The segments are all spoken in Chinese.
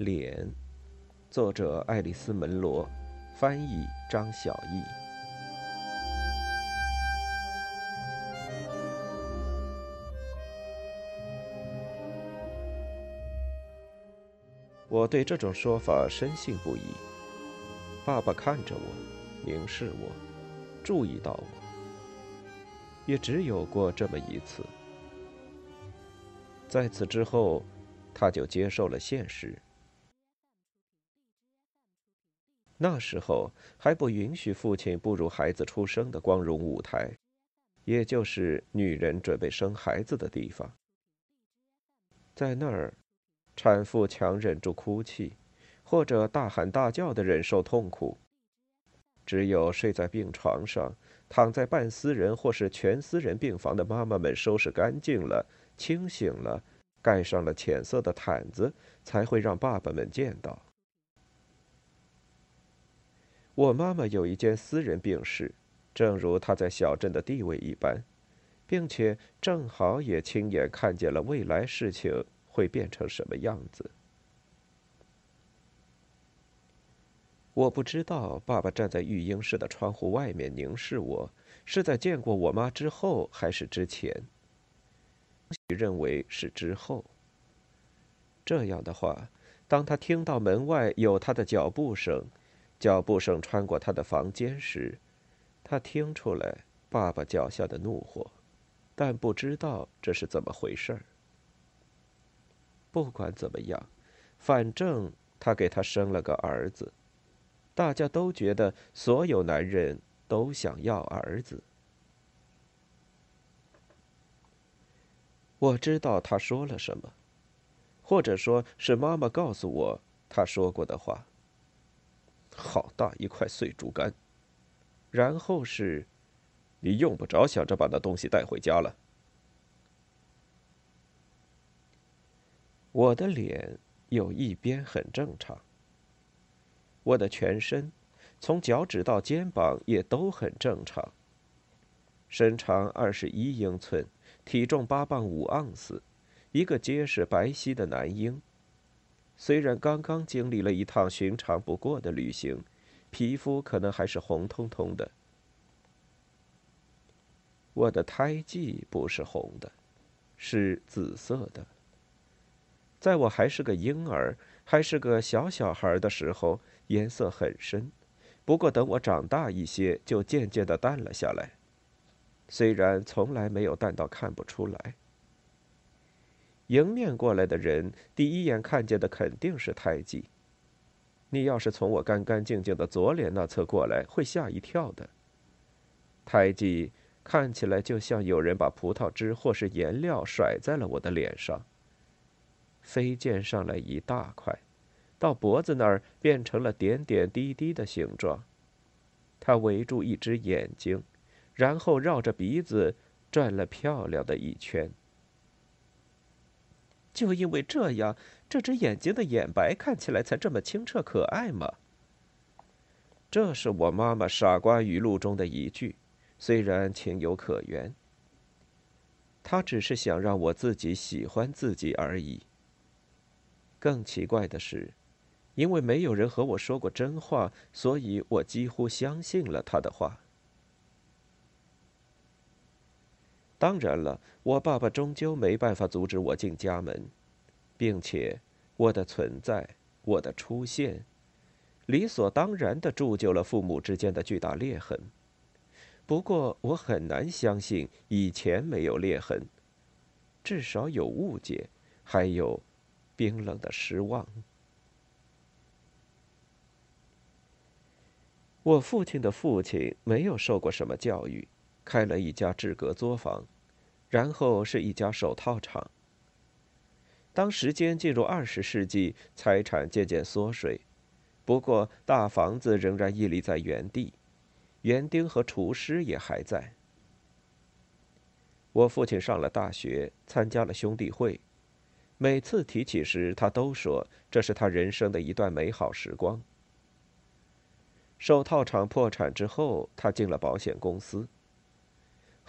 脸，作者爱丽丝·门罗，翻译张晓毅。我对这种说法深信不疑。爸爸看着我，凝视我，注意到我，也只有过这么一次。在此之后，他就接受了现实。那时候还不允许父亲步入孩子出生的光荣舞台，也就是女人准备生孩子的地方。在那儿，产妇强忍住哭泣，或者大喊大叫的忍受痛苦。只有睡在病床上、躺在半私人或是全私人病房的妈妈们收拾干净了、清醒了，盖上了浅色的毯子，才会让爸爸们见到。我妈妈有一间私人病室，正如她在小镇的地位一般，并且正好也亲眼看见了未来事情会变成什么样子。我不知道爸爸站在育婴室的窗户外面凝视我，是在见过我妈之后还是之前？认为是之后。这样的话，当他听到门外有他的脚步声。脚步声穿过他的房间时，他听出来爸爸脚下的怒火，但不知道这是怎么回事儿。不管怎么样，反正他给他生了个儿子。大家都觉得所有男人都想要儿子。我知道他说了什么，或者说是妈妈告诉我他说过的话。好大一块碎竹竿，然后是，你用不着想着把那东西带回家了。我的脸有一边很正常，我的全身，从脚趾到肩膀也都很正常。身长二十一英寸，体重八磅五盎司，一个结实白皙的男婴。虽然刚刚经历了一趟寻常不过的旅行，皮肤可能还是红彤彤的。我的胎记不是红的，是紫色的。在我还是个婴儿，还是个小小孩的时候，颜色很深。不过等我长大一些，就渐渐的淡了下来。虽然从来没有淡到看不出来。迎面过来的人，第一眼看见的肯定是胎记。你要是从我干干净净的左脸那侧过来，会吓一跳的。胎记看起来就像有人把葡萄汁或是颜料甩在了我的脸上。飞溅上来一大块，到脖子那儿变成了点点滴滴的形状。它围住一只眼睛，然后绕着鼻子转了漂亮的一圈。就因为这样，这只眼睛的眼白看起来才这么清澈可爱吗？这是我妈妈傻瓜语录中的一句，虽然情有可原。她只是想让我自己喜欢自己而已。更奇怪的是，因为没有人和我说过真话，所以我几乎相信了她的话。当然了，我爸爸终究没办法阻止我进家门，并且我的存在，我的出现，理所当然的铸就了父母之间的巨大裂痕。不过，我很难相信以前没有裂痕，至少有误解，还有冰冷的失望。我父亲的父亲没有受过什么教育。开了一家制革作坊，然后是一家手套厂。当时间进入二十世纪，财产渐渐缩水，不过大房子仍然屹立在原地，园丁和厨师也还在。我父亲上了大学，参加了兄弟会，每次提起时，他都说这是他人生的一段美好时光。手套厂破产之后，他进了保险公司。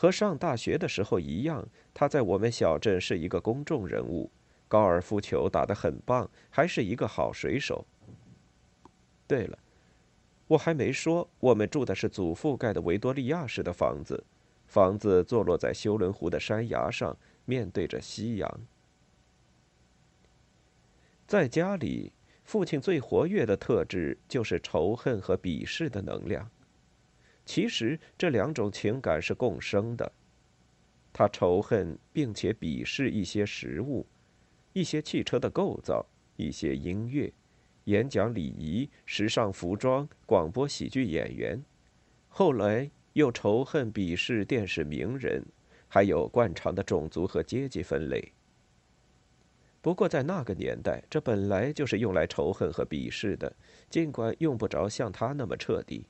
和上大学的时候一样，他在我们小镇是一个公众人物，高尔夫球打得很棒，还是一个好水手。对了，我还没说，我们住的是祖父盖的维多利亚式的房子，房子坐落在休伦湖的山崖上，面对着夕阳。在家里，父亲最活跃的特质就是仇恨和鄙视的能量。其实这两种情感是共生的。他仇恨并且鄙视一些食物。一些汽车的构造，一些音乐、演讲礼仪、时尚服装、广播喜剧演员，后来又仇恨、鄙视电视名人，还有惯常的种族和阶级分类。不过在那个年代，这本来就是用来仇恨和鄙视的，尽管用不着像他那么彻底。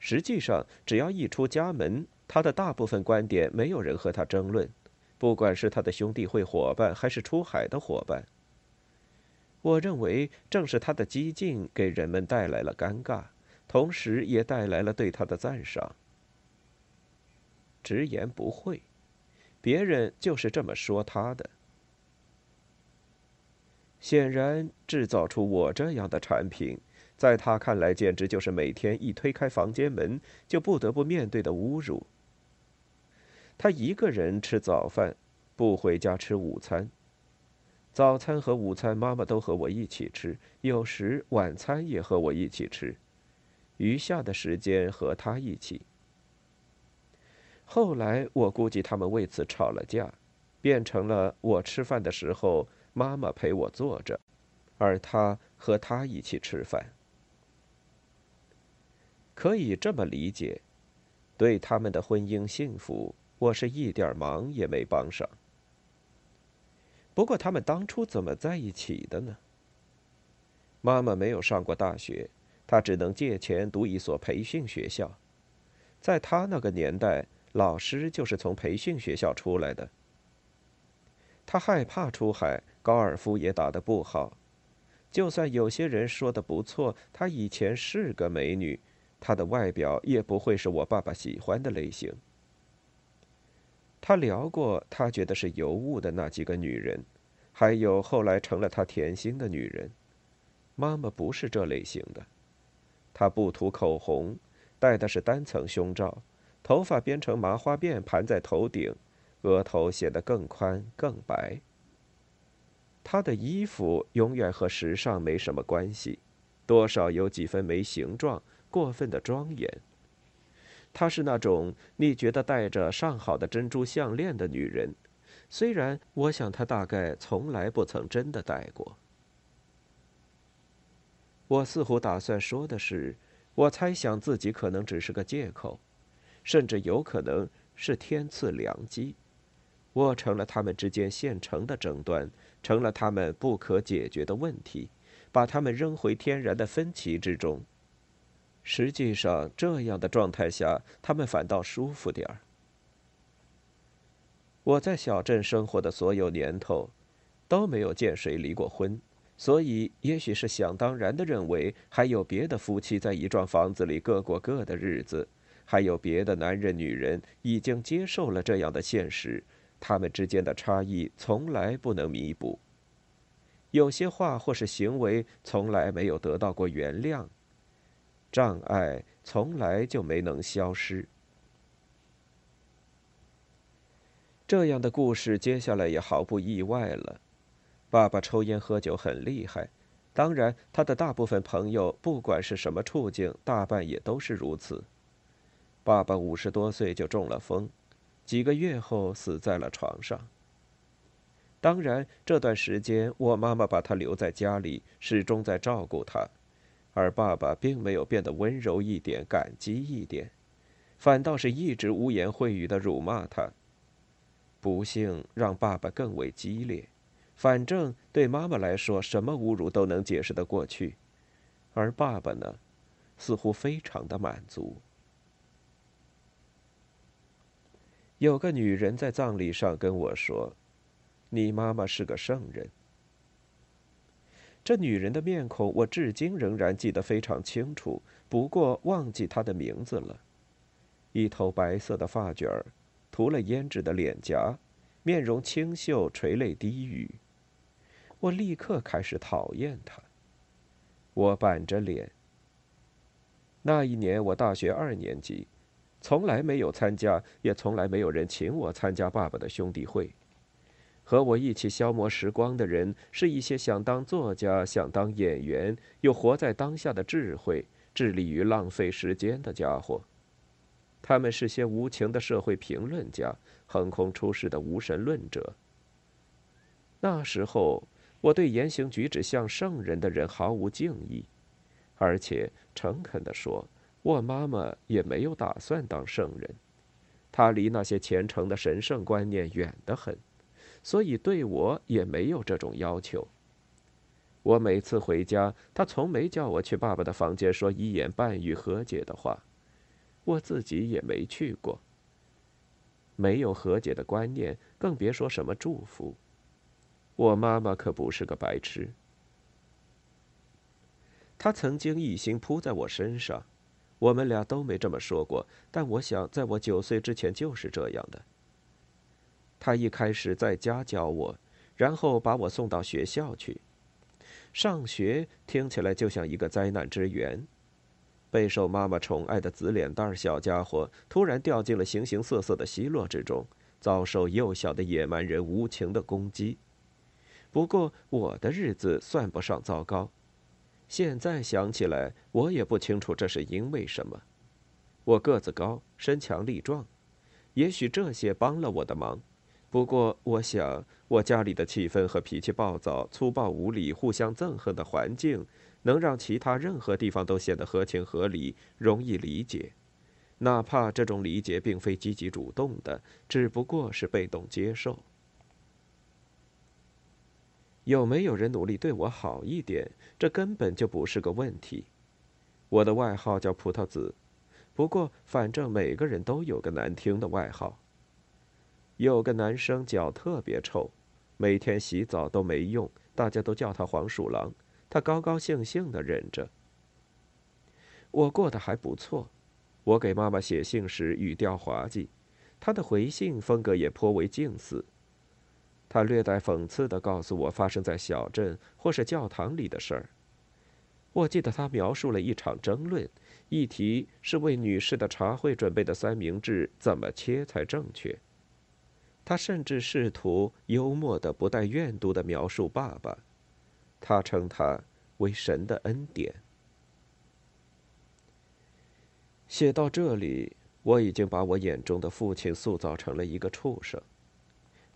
实际上，只要一出家门，他的大部分观点没有人和他争论。不管是他的兄弟会伙伴，还是出海的伙伴，我认为正是他的激进给人们带来了尴尬，同时也带来了对他的赞赏。直言不讳，别人就是这么说他的。显然，制造出我这样的产品，在他看来简直就是每天一推开房间门就不得不面对的侮辱。他一个人吃早饭，不回家吃午餐。早餐和午餐妈妈都和我一起吃，有时晚餐也和我一起吃，余下的时间和他一起。后来我估计他们为此吵了架，变成了我吃饭的时候妈妈陪我坐着，而他和他一起吃饭。可以这么理解，对他们的婚姻幸福。我是一点忙也没帮上。不过他们当初怎么在一起的呢？妈妈没有上过大学，她只能借钱读一所培训学校。在她那个年代，老师就是从培训学校出来的。她害怕出海，高尔夫也打得不好。就算有些人说的不错，她以前是个美女，她的外表也不会是我爸爸喜欢的类型。他聊过，他觉得是尤物的那几个女人，还有后来成了他甜心的女人。妈妈不是这类型的，她不涂口红，戴的是单层胸罩，头发编成麻花辫盘在头顶，额头显得更宽更白。她的衣服永远和时尚没什么关系，多少有几分没形状，过分的庄严。她是那种你觉得戴着上好的珍珠项链的女人，虽然我想她大概从来不曾真的戴过。我似乎打算说的是，我猜想自己可能只是个借口，甚至有可能是天赐良机，我成了他们之间现成的争端，成了他们不可解决的问题，把他们扔回天然的分歧之中。实际上，这样的状态下，他们反倒舒服点儿。我在小镇生活的所有年头，都没有见谁离过婚，所以也许是想当然的认为，还有别的夫妻在一幢房子里各过各的日子，还有别的男人女人已经接受了这样的现实，他们之间的差异从来不能弥补，有些话或是行为从来没有得到过原谅。障碍从来就没能消失。这样的故事接下来也毫不意外了。爸爸抽烟喝酒很厉害，当然他的大部分朋友不管是什么处境，大半也都是如此。爸爸五十多岁就中了风，几个月后死在了床上。当然这段时间我妈妈把他留在家里，始终在照顾他。而爸爸并没有变得温柔一点、感激一点，反倒是一直污言秽语的辱骂他。不幸让爸爸更为激烈，反正对妈妈来说，什么侮辱都能解释得过去，而爸爸呢，似乎非常的满足。有个女人在葬礼上跟我说：“你妈妈是个圣人。”这女人的面孔，我至今仍然记得非常清楚，不过忘记她的名字了。一头白色的发卷儿，涂了胭脂的脸颊，面容清秀，垂泪低语。我立刻开始讨厌他。我板着脸。那一年我大学二年级，从来没有参加，也从来没有人请我参加爸爸的兄弟会。和我一起消磨时光的人，是一些想当作家、想当演员，又活在当下的智慧，致力于浪费时间的家伙。他们是些无情的社会评论家，横空出世的无神论者。那时候，我对言行举止像圣人的人毫无敬意，而且诚恳地说，我妈妈也没有打算当圣人，她离那些虔诚的神圣观念远得很。所以对我也没有这种要求。我每次回家，他从没叫我去爸爸的房间说一言半语和解的话，我自己也没去过。没有和解的观念，更别说什么祝福。我妈妈可不是个白痴。她曾经一心扑在我身上，我们俩都没这么说过，但我想，在我九岁之前就是这样的。他一开始在家教我，然后把我送到学校去。上学听起来就像一个灾难之源。备受妈妈宠爱的紫脸蛋小家伙突然掉进了形形色色的奚落之中，遭受幼小的野蛮人无情的攻击。不过我的日子算不上糟糕。现在想起来，我也不清楚这是因为什么。我个子高，身强力壮，也许这些帮了我的忙。不过，我想，我家里的气氛和脾气暴躁、粗暴无礼、互相憎恨的环境，能让其他任何地方都显得合情合理、容易理解，哪怕这种理解并非积极主动的，只不过是被动接受。有没有人努力对我好一点，这根本就不是个问题。我的外号叫葡萄籽，不过，反正每个人都有个难听的外号。有个男生脚特别臭，每天洗澡都没用，大家都叫他黄鼠狼。他高高兴兴的忍着。我过得还不错，我给妈妈写信时语调滑稽，她的回信风格也颇为近似。他略带讽刺的告诉我发生在小镇或是教堂里的事儿。我记得他描述了一场争论，议题是为女士的茶会准备的三明治怎么切才正确。他甚至试图幽默的、不带怨毒的描述爸爸，他称他为神的恩典。写到这里，我已经把我眼中的父亲塑造成了一个畜生，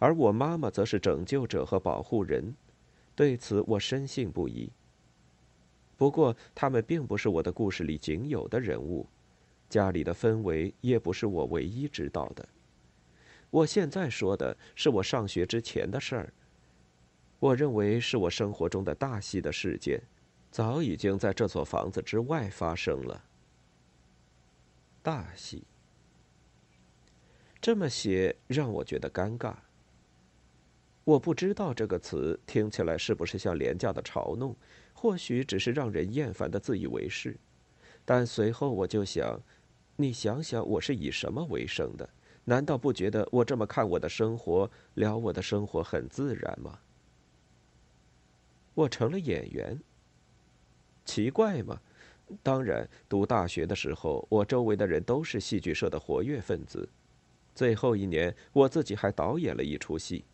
而我妈妈则是拯救者和保护人，对此我深信不疑。不过，他们并不是我的故事里仅有的人物，家里的氛围也不是我唯一知道的。我现在说的是我上学之前的事儿。我认为是我生活中的大戏的事件，早已经在这座房子之外发生了。大戏。这么写让我觉得尴尬。我不知道这个词听起来是不是像廉价的嘲弄，或许只是让人厌烦的自以为是。但随后我就想，你想想，我是以什么为生的？难道不觉得我这么看我的生活、聊我的生活很自然吗？我成了演员。奇怪吗？当然，读大学的时候，我周围的人都是戏剧社的活跃分子。最后一年，我自己还导演了一出戏，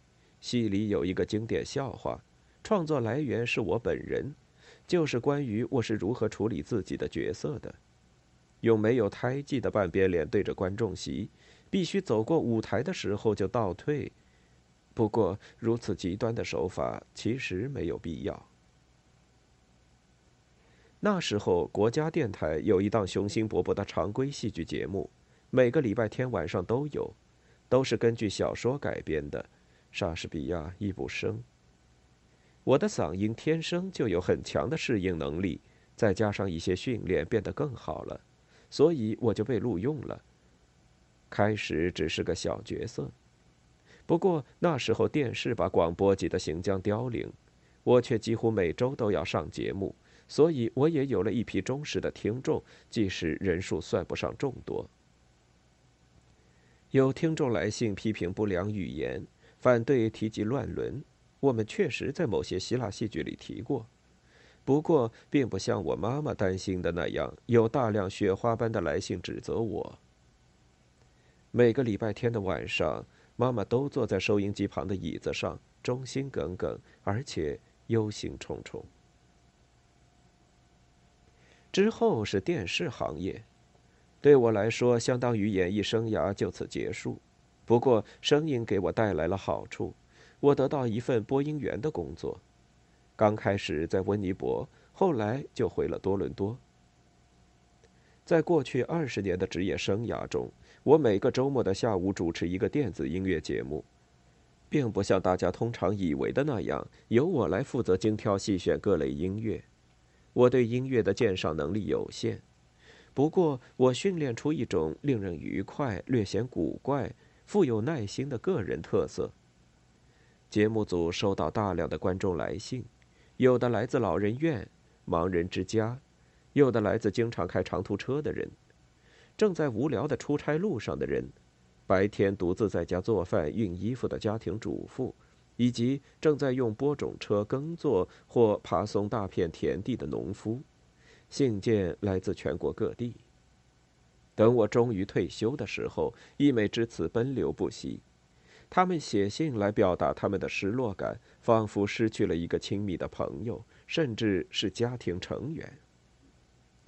戏里有一个经典笑话，创作来源是我本人，就是关于我是如何处理自己的角色的，用没有胎记的半边脸对着观众席。必须走过舞台的时候就倒退，不过如此极端的手法其实没有必要。那时候国家电台有一档雄心勃勃的常规戏剧节目，每个礼拜天晚上都有，都是根据小说改编的，莎士比亚、易卜生。我的嗓音天生就有很强的适应能力，再加上一些训练，变得更好了，所以我就被录用了。开始只是个小角色，不过那时候电视把广播挤得行将凋零，我却几乎每周都要上节目，所以我也有了一批忠实的听众，即使人数算不上众多。有听众来信批评不良语言，反对提及乱伦，我们确实在某些希腊戏剧里提过，不过并不像我妈妈担心的那样，有大量雪花般的来信指责我。每个礼拜天的晚上，妈妈都坐在收音机旁的椅子上，忠心耿耿，而且忧心忡忡。之后是电视行业，对我来说，相当于演艺生涯就此结束。不过，声音给我带来了好处，我得到一份播音员的工作。刚开始在温尼伯，后来就回了多伦多。在过去二十年的职业生涯中，我每个周末的下午主持一个电子音乐节目，并不像大家通常以为的那样，由我来负责精挑细选各类音乐。我对音乐的鉴赏能力有限，不过我训练出一种令人愉快、略显古怪。富有耐心的个人特色。节目组收到大量的观众来信，有的来自老人院、盲人之家，有的来自经常开长途车的人，正在无聊的出差路上的人，白天独自在家做饭、熨衣服的家庭主妇，以及正在用播种车耕作或爬松大片田地的农夫。信件来自全国各地。等我终于退休的时候，溢美之词奔流不息。他们写信来表达他们的失落感，仿佛失去了一个亲密的朋友，甚至是家庭成员。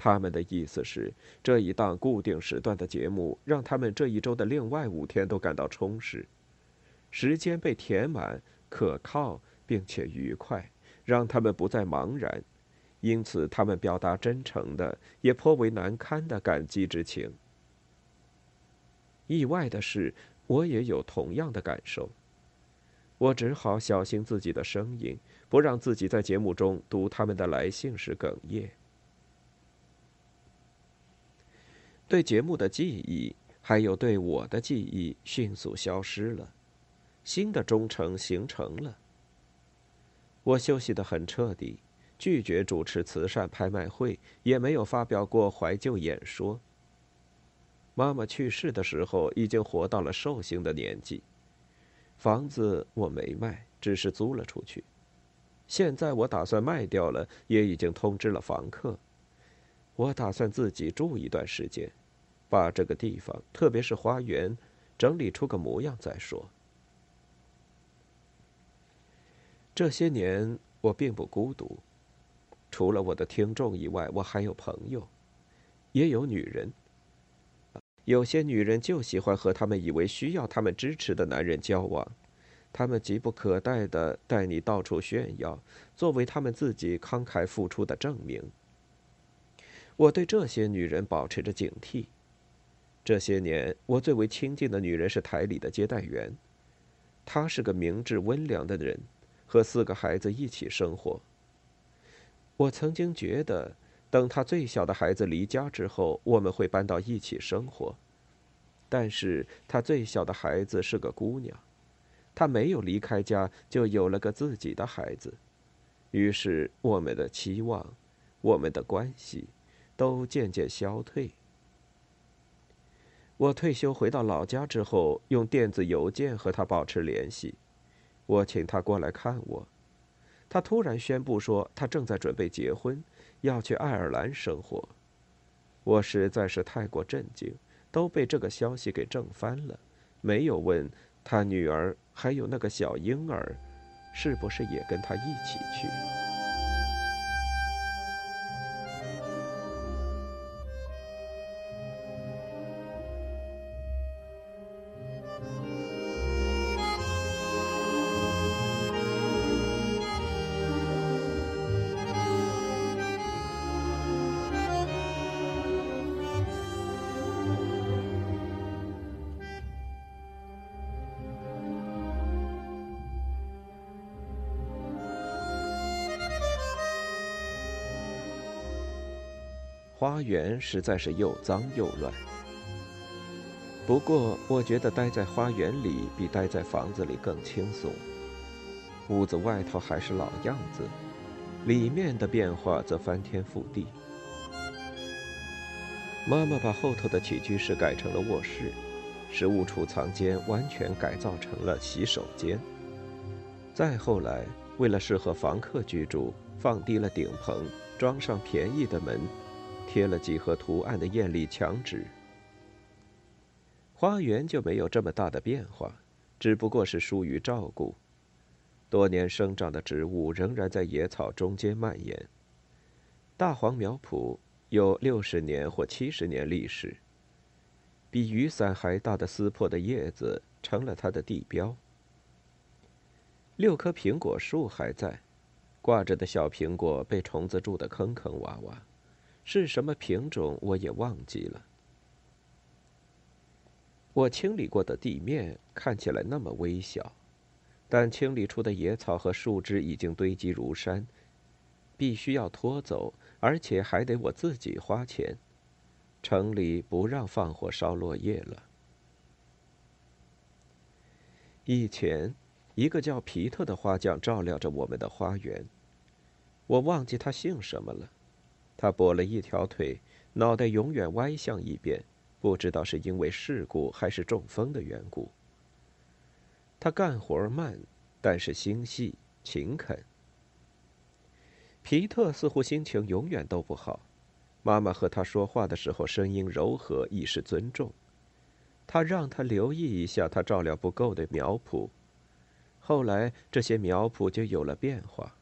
他们的意思是，这一档固定时段的节目让他们这一周的另外五天都感到充实，时间被填满、可靠并且愉快，让他们不再茫然。因此，他们表达真诚的，也颇为难堪的感激之情。意外的是，我也有同样的感受。我只好小心自己的声音，不让自己在节目中读他们的来信时哽咽。对节目的记忆，还有对我的记忆，迅速消失了。新的忠诚形成了。我休息得很彻底，拒绝主持慈善拍卖会，也没有发表过怀旧演说。妈妈去世的时候，已经活到了寿星的年纪。房子我没卖，只是租了出去。现在我打算卖掉了，也已经通知了房客。我打算自己住一段时间，把这个地方，特别是花园，整理出个模样再说。这些年我并不孤独，除了我的听众以外，我还有朋友，也有女人。有些女人就喜欢和他们以为需要他们支持的男人交往，他们急不可待地带你到处炫耀，作为他们自己慷慨付出的证明。我对这些女人保持着警惕。这些年，我最为亲近的女人是台里的接待员，她是个明智温良的人，和四个孩子一起生活。我曾经觉得。等她最小的孩子离家之后，我们会搬到一起生活。但是她最小的孩子是个姑娘，她没有离开家就有了个自己的孩子，于是我们的期望，我们的关系，都渐渐消退。我退休回到老家之后，用电子邮件和他保持联系，我请他过来看我。他突然宣布说，他正在准备结婚。要去爱尔兰生活，我实在是太过震惊，都被这个消息给震翻了。没有问他女儿还有那个小婴儿，是不是也跟他一起去。园实在是又脏又乱。不过，我觉得待在花园里比待在房子里更轻松。屋子外头还是老样子，里面的变化则翻天覆地。妈妈把后头的起居室改成了卧室，食物储藏间完全改造成了洗手间。再后来，为了适合房客居住，放低了顶棚，装上便宜的门，贴了几何图案的艳丽墙纸。花园就没有这么大的变化，只不过是疏于照顾。多年生长的植物仍然在野草中间蔓延。大黄苗圃有六十年或七十年历史。比雨伞还大的撕破的叶子成了它的地标。六棵苹果树还在，挂着的小苹果被虫子蛀得坑坑洼洼，是什么品种我也忘记了。我清理过的地面看起来那么微小，但清理出的野草和树枝已经堆积如山，必须要拖走，而且还得我自己花钱。城里不让放火烧落叶了。以前，一个叫皮特的花匠照料着我们的花园。我忘记他姓什么了。他跛了一条腿，脑袋永远歪向一边，不知道是因为事故还是中风的缘故。他干活慢，但是心细勤恳。皮特似乎心情永远都不好。妈妈和他说话的时候，声音柔和，以示尊重。他让他留意一下他照料不够的苗圃。后来，这些苗圃就有了变化。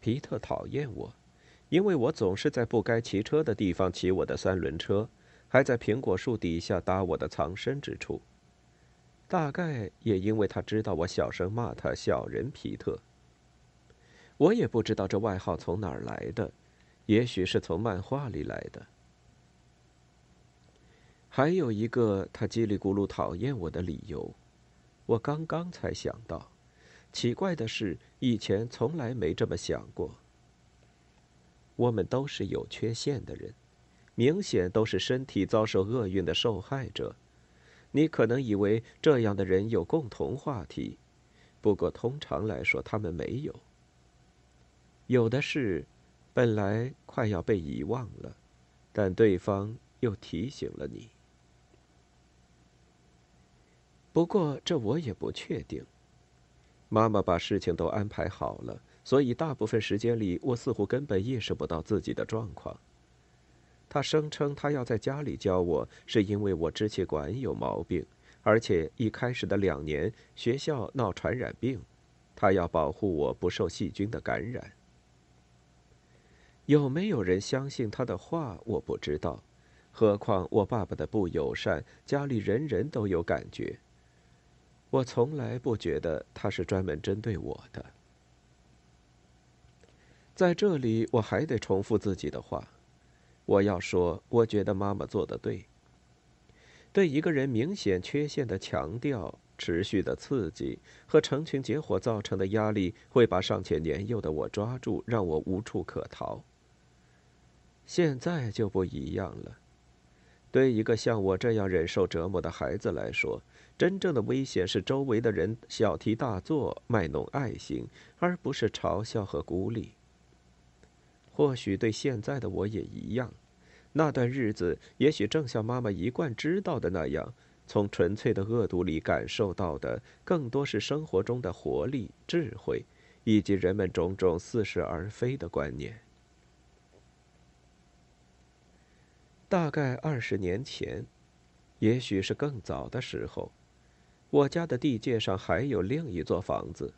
皮特讨厌我，因为我总是在不该骑车的地方骑我的三轮车，还在苹果树底下搭我的藏身之处。大概也因为他知道我小声骂他“小人皮特”。我也不知道这外号从哪儿来的。也许是从漫画里来的。还有一个他叽里咕噜讨厌我的理由，我刚刚才想到。奇怪的是，以前从来没这么想过。我们都是有缺陷的人，明显都是身体遭受厄运的受害者。你可能以为这样的人有共同话题，不过通常来说，他们没有。有的是。本来快要被遗忘了，但对方又提醒了你。不过这我也不确定。妈妈把事情都安排好了，所以大部分时间里我似乎根本意识不到自己的状况。他声称他要在家里教我，是因为我支气管有毛病，而且一开始的两年学校闹传染病，他要保护我不受细菌的感染。有没有人相信他的话？我不知道。何况我爸爸的不友善，家里人人都有感觉。我从来不觉得他是专门针对我的。在这里，我还得重复自己的话。我要说，我觉得妈妈做的对。对一个人明显缺陷的强调、持续的刺激和成群结伙造成的压力，会把尚且年幼的我抓住，让我无处可逃。现在就不一样了。对一个像我这样忍受折磨的孩子来说，真正的危险是周围的人小题大做、卖弄爱心，而不是嘲笑和孤立。或许对现在的我也一样。那段日子，也许正像妈妈一贯知道的那样，从纯粹的恶毒里感受到的，更多是生活中的活力、智慧，以及人们种种似是而非的观念。大概二十年前，也许是更早的时候，我家的地界上还有另一座房子。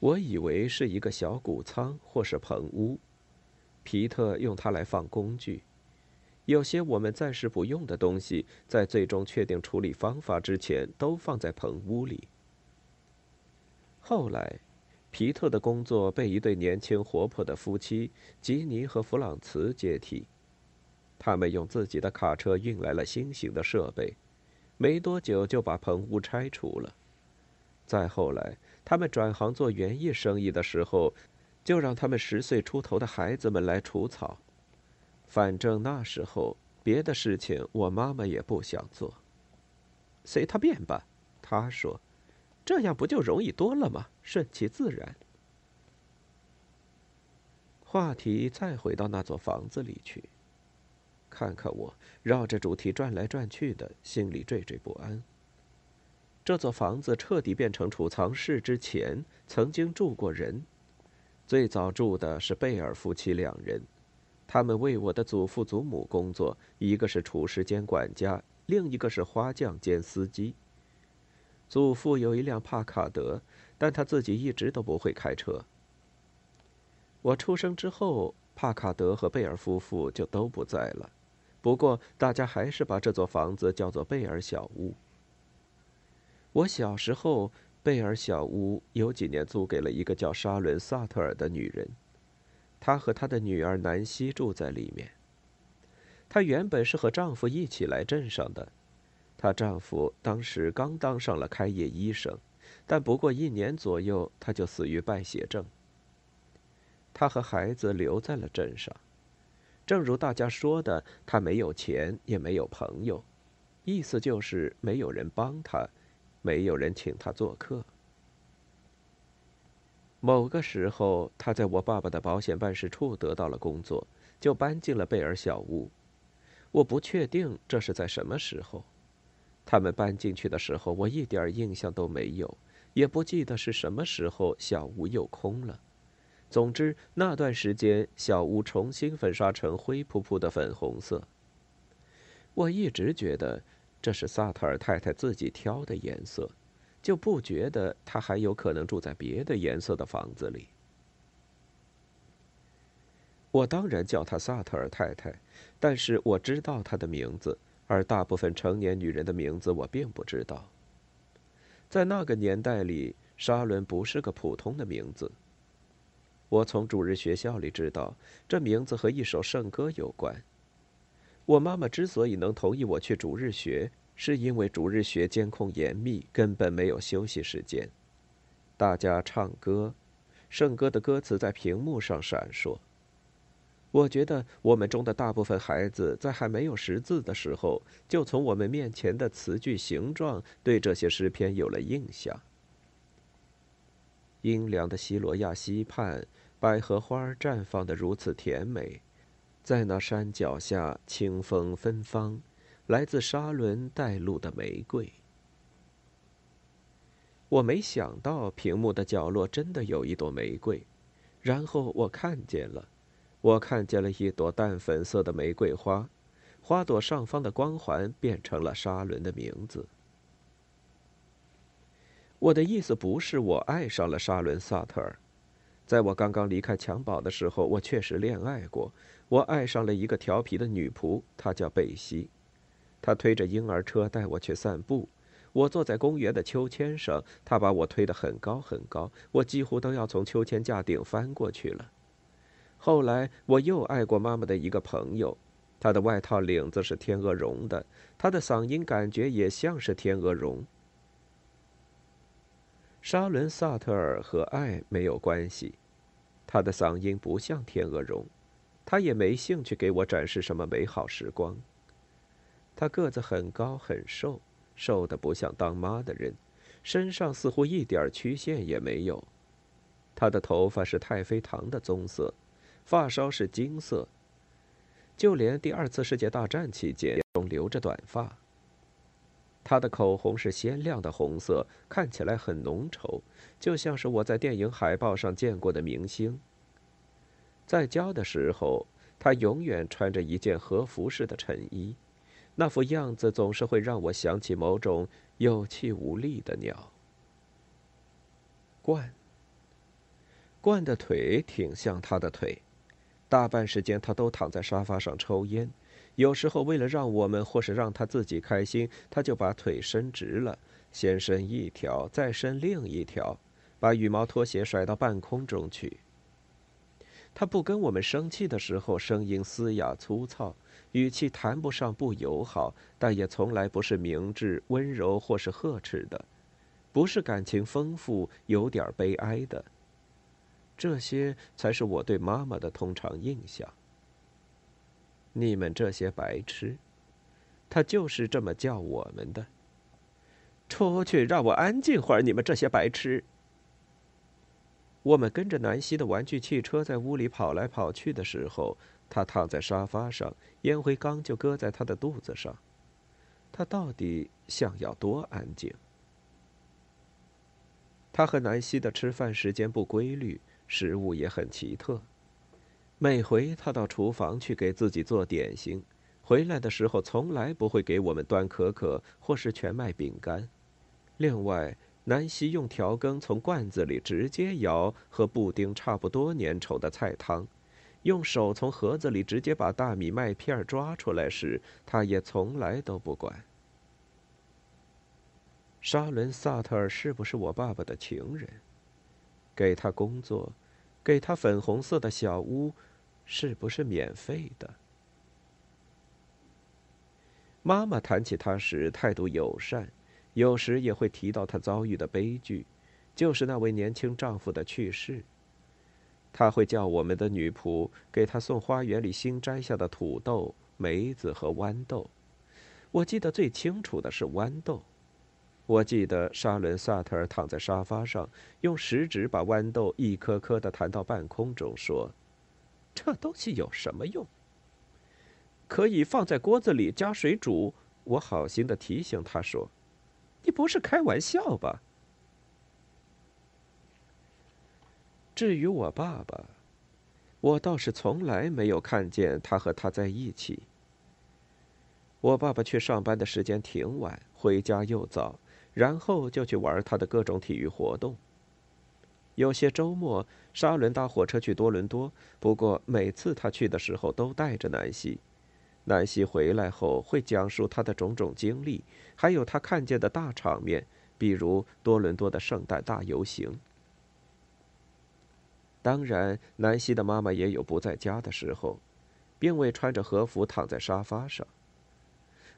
我以为是一个小谷仓或是棚屋，皮特用它来放工具。有些我们暂时不用的东西，在最终确定处理方法之前，都放在棚屋里。后来，皮特的工作被一对年轻活泼的夫妻吉尼和弗朗茨接替。他们用自己的卡车运来了新型的设备，没多久就把棚屋拆除了。再后来，他们转行做园艺生意的时候，就让他们十岁出头的孩子们来除草。反正那时候别的事情我妈妈也不想做。随他便吧，他说，这样不就容易多了吗？顺其自然。话题再回到那座房子里去。看看我，绕着主题转来转去的，心里惴惴不安。这座房子彻底变成储藏室之前，曾经住过人。最早住的是贝尔夫妻两人，他们为我的祖父祖母工作，一个是厨师兼管家，另一个是花匠兼司机。祖父有一辆帕卡德，但他自己一直都不会开车。我出生之后，帕卡德和贝尔夫妇就都不在了，不过大家还是把这座房子叫做贝尔小屋。我小时候，贝尔小屋有几年租给了一个叫沙伦·萨特尔的女人，她和她的女儿南希住在里面。她原本是和丈夫一起来镇上的，她丈夫当时刚当上了开业医生，但不过一年左右，他就死于败血症。她和孩子留在了镇上，正如大家说的，她没有钱，也没有朋友，意思就是没有人帮她。没有人请他做客。某个时候，他在我爸爸的保险办事处得到了工作，就搬进了贝尔小屋。我不确定这是在什么时候。他们搬进去的时候，我一点印象都没有，也不记得是什么时候小屋又空了。总之，那段时间小屋重新粉刷成灰扑扑的粉红色。我一直觉得。这是萨特尔太太自己挑的颜色，就不觉得她还有可能住在别的颜色的房子里。我当然叫她萨特尔太太，但是我知道她的名字，而大部分成年女人的名字我并不知道。在那个年代里，沙伦不是个普通的名字。我从主日学校里知道，这名字和一首圣歌有关。我妈妈之所以能同意我去逐日学，是因为逐日学监控严密，根本没有休息时间。大家唱歌，圣歌的歌词在屏幕上闪烁。我觉得我们中的大部分孩子在还没有识字的时候，就从我们面前的词句形状对这些诗篇有了印象。阴凉的西罗亚溪畔，百合花绽放的如此甜美。在那山脚下，清风芬芳，来自沙伦带路的玫瑰。我没想到屏幕的角落真的有一朵玫瑰，然后我看见了，我看见了一朵淡粉色的玫瑰花，花朵上方的光环变成了沙伦的名字。我的意思不是我爱上了沙伦·萨特尔。在我刚刚离开襁褓的时候，我确实恋爱过。我爱上了一个调皮的女仆，她叫贝西。她推着婴儿车带我去散步。我坐在公园的秋千上，她把我推得很高很高，我几乎都要从秋千架顶翻过去了。后来我又爱过妈妈的一个朋友，她的外套领子是天鹅绒的，她的嗓音感觉也像是天鹅绒。沙伦·萨特尔和爱没有关系。他的嗓音不像天鹅绒，他也没兴趣给我展示什么美好时光。他个子很高很瘦，瘦的不像当妈的人，身上似乎一点曲线也没有。他的头发是太妃糖的棕色，发梢是金色，就连第二次世界大战期间都留着短发。他的口红是鲜亮的红色，看起来很浓稠，就像是我在电影海报上见过的明星。在家的时候，他永远穿着一件和服式的衬衣，那副样子总是会让我想起某种有气无力的鸟。冠，冠的腿挺像他的腿，大半时间他都躺在沙发上抽烟。有时候，为了让我们或是让他自己开心，他就把腿伸直了，先伸一条，再伸另一条，把羽毛拖鞋甩到半空中去。他不跟我们生气的时候，声音嘶哑粗糙，语气谈不上不友好，但也从来不是明智、温柔或是呵斥的，不是感情丰富、有点悲哀的。这些才是我对妈妈的通常印象。你们这些白痴，他就是这么叫我们的。出去，让我安静会儿！你们这些白痴。我们跟着南希的玩具汽车在屋里跑来跑去的时候，他躺在沙发上，烟灰缸就搁在他的肚子上。他到底想要多安静？他和南希的吃饭时间不规律，食物也很奇特。每回他到厨房去给自己做点心，回来的时候从来不会给我们端可可或是全麦饼干。另外，南希用调羹从罐子里直接舀和布丁差不多粘稠的菜汤，用手从盒子里直接把大米麦片抓出来时，他也从来都不管。沙伦·萨特尔是不是我爸爸的情人？给他工作，给他粉红色的小屋，是不是免费的？妈妈谈起他时态度友善。有时也会提到她遭遇的悲剧，就是那位年轻丈夫的去世。她会叫我们的女仆给她送花园里新摘下的土豆、梅子和豌豆。我记得最清楚的是豌豆。我记得沙伦·萨特尔躺在沙发上，用食指把豌豆一颗颗的弹到半空中，说：“这东西有什么用？可以放在锅子里加水煮。”我好心的提醒他说。你不是开玩笑吧？至于我爸爸，我倒是从来没有看见他和他在一起。我爸爸去上班的时间挺晚，回家又早，然后就去玩他的各种体育活动。有些周末，沙伦搭火车去多伦多，不过每次他去的时候都带着南希。南希回来后会讲述他的种种经历，还有他看见的大场面，比如多伦多的圣诞大游行。当然，南希的妈妈也有不在家的时候，并未穿着和服躺在沙发上。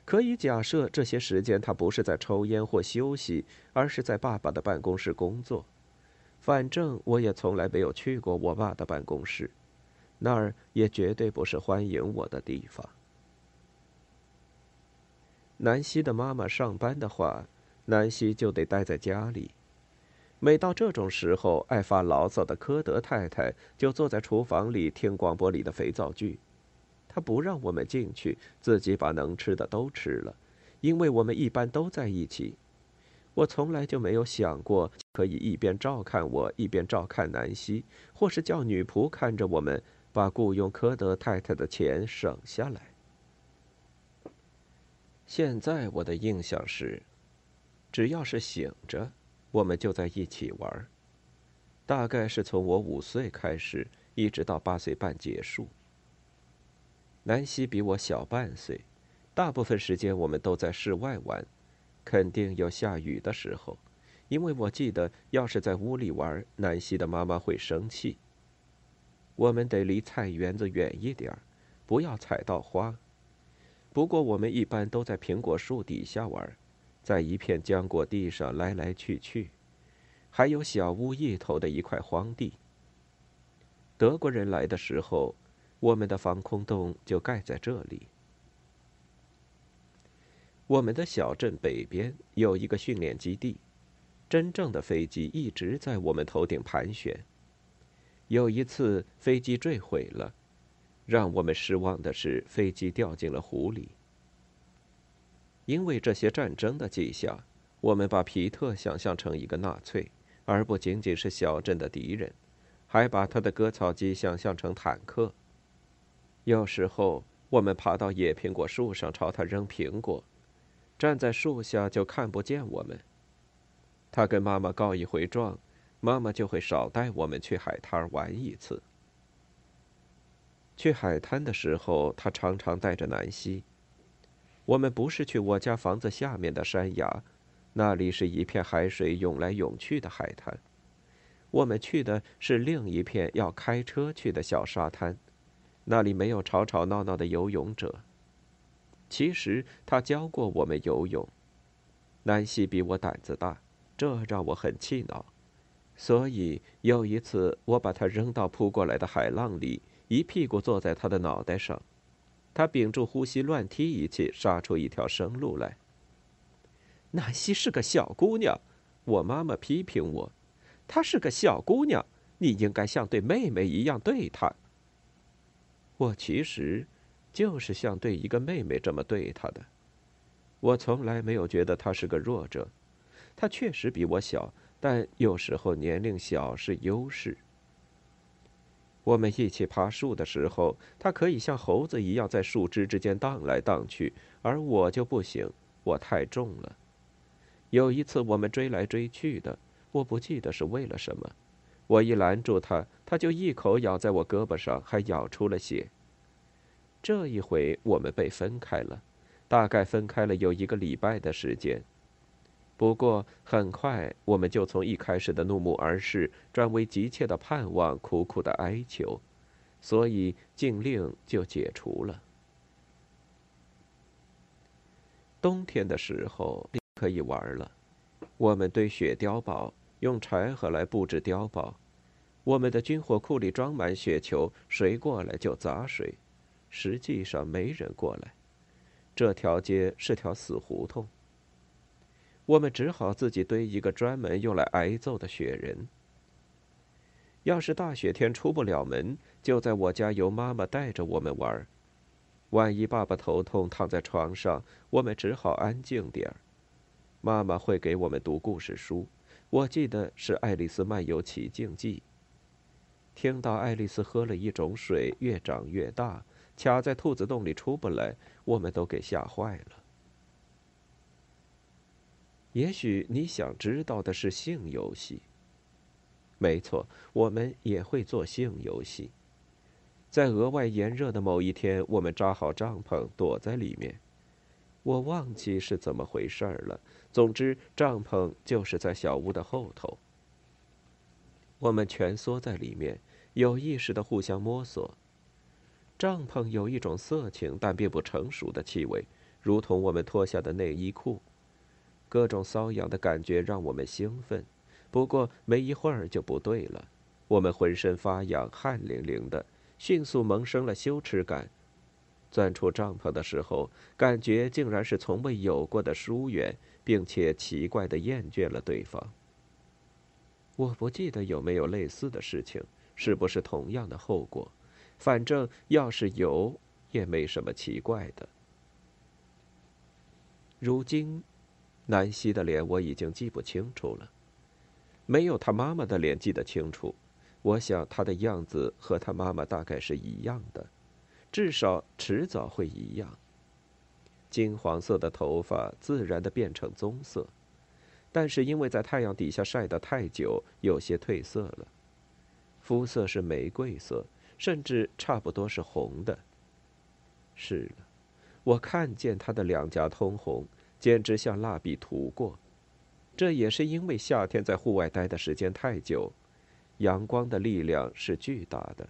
可以假设这些时间她不是在抽烟或休息，而是在爸爸的办公室工作。反正我也从来没有去过我爸的办公室，那儿也绝对不是欢迎我的地方。南希的妈妈上班的话，南希就得待在家里。每到这种时候，爱发牢骚的科德太太就坐在厨房里听广播里的肥皂剧。她不让我们进去，自己把能吃的都吃了，因为我们一般都在一起。我从来就没有想过可以一边照看我，一边照看南希，或是叫女仆看着我们把雇佣科德太太的钱省下来。现在我的印象是，只要是醒着，我们就在一起玩。大概是从我五岁开始，一直到八岁半结束。南希比我小半岁，大部分时间我们都在室外玩，肯定有下雨的时候，因为我记得，要是在屋里玩，南希的妈妈会生气。我们得离菜园子远一点，不要踩到花。不过，我们一般都在苹果树底下玩，在一片浆果地上来来去去，还有小屋一头的一块荒地。德国人来的时候，我们的防空洞就盖在这里。我们的小镇北边有一个训练基地，真正的飞机一直在我们头顶盘旋。有一次，飞机坠毁了。让我们失望的是，飞机掉进了湖里。因为这些战争的迹象，我们把皮特想象成一个纳粹，而不仅仅是小镇的敌人，还把他的割草机想象成坦克。有时候，我们爬到野苹果树上朝他扔苹果，站在树下就看不见我们。他跟妈妈告一回状，妈妈就会少带我们去海滩玩一次。去海滩的时候，他常常带着南希。我们不是去我家房子下面的山崖，那里是一片海水涌来涌去的海滩。我们去的是另一片要开车去的小沙滩，那里没有吵吵闹闹的游泳者。其实他教过我们游泳。南希比我胆子大，这让我很气恼。所以有一次，我把他扔到扑过来的海浪里。一屁股坐在他的脑袋上，他屏住呼吸，乱踢一气，杀出一条生路来。南希是个小姑娘，我妈妈批评我，她是个小姑娘，你应该像对妹妹一样对她。我其实就是像对一个妹妹这么对她的。我从来没有觉得她是个弱者，她确实比我小，但有时候年龄小是优势。我们一起爬树的时候，她可以像猴子一样在树枝之间荡来荡去，而我就不行，我太重了。有一次我们追来追去的，我不记得是为了什么。我一拦住他，他就一口咬在我胳膊上，还咬出了血。这一回我们被分开了，大概分开了有一个礼拜的时间。不过很快我们就从一开始的怒目而视转为急切的盼望、苦苦的哀求，所以禁令就解除了。冬天的时候可以玩了，我们堆雪碉堡。用柴禾来布置碉堡，我们的军火库里装满雪球，谁过来就砸谁。实际上没人过来，这条街是条死胡同。我们只好自己堆一个专门用来挨揍的雪人。要是大雪天出不了门，就在我家由妈妈带着我们玩。万一爸爸头痛躺在床上，我们只好安静点儿。妈妈会给我们读故事书。我记得是《爱丽丝漫游奇境记》。听到爱丽丝喝了一种水，越长越大，卡在兔子洞里出不来，我们都给吓坏了。也许你想知道的是性游戏。没错，我们也会做性游戏。在额外炎热的某一天，我们扎好帐篷，躲在里面。我忘记是怎么回事了。总之，帐篷就是在小屋的后头。我们蜷缩在里面，有意识的互相摸索。帐篷有一种色情但并不成熟的气味，如同我们脱下的内衣裤。各种瘙痒的感觉让我们兴奋，不过没一会儿就不对了。我们浑身发痒，汗淋淋的，迅速萌生了羞耻感。钻出帐篷的时候，感觉竟然是从未有过的疏远。并且奇怪的厌倦了对方。我不记得有没有类似的事情，是不是同样的后果？反正要是有，也没什么奇怪的。如今，南希的脸我已经记不清楚了，没有他妈妈的脸记得清楚。我想他的样子和他妈妈大概是一样的，至少迟早会一样。金黄色的头发自然的变成棕色，但是因为在太阳底下晒得太久，有些褪色了。肤色是玫瑰色，甚至差不多是红的。是了，我看见他的两颊通红，简直像蜡笔涂过。这也是因为夏天在户外待的时间太久，阳光的力量是巨大的。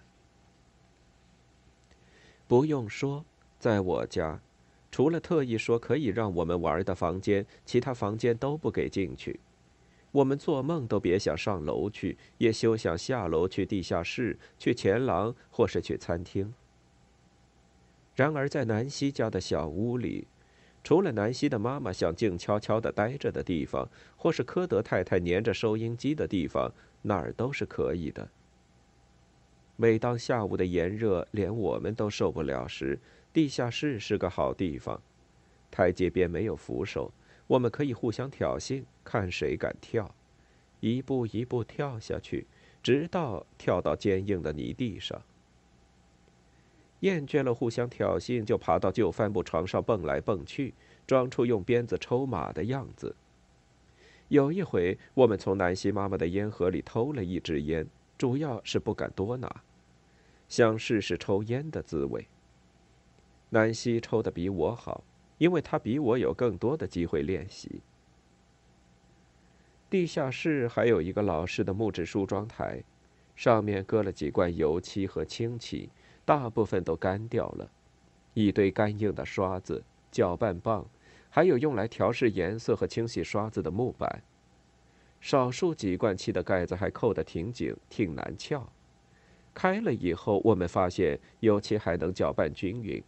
不用说，在我家。除了特意说可以让我们玩的房间，其他房间都不给进去。我们做梦都别想上楼去，也休想下楼去地下室、去前廊或是去餐厅。然而，在南希家的小屋里，除了南希的妈妈想静悄悄地待着的地方，或是科德太太粘着收音机的地方，哪儿都是可以的。每当下午的炎热连我们都受不了时，地下室是个好地方，台阶边没有扶手，我们可以互相挑衅，看谁敢跳，一步一步跳下去，直到跳到坚硬的泥地上。厌倦了互相挑衅，就爬到旧帆布床上蹦来蹦去，装出用鞭子抽马的样子。有一回，我们从南希妈妈的烟盒里偷了一支烟，主要是不敢多拿，想试试抽烟的滋味。南希抽的比我好，因为他比我有更多的机会练习。地下室还有一个老式的木质梳妆台，上面搁了几罐油漆和清漆，大部分都干掉了，一堆干硬的刷子、搅拌棒，还有用来调试颜色和清洗刷子的木板。少数几罐漆的盖子还扣得挺紧，挺难撬。开了以后，我们发现油漆还能搅拌均匀。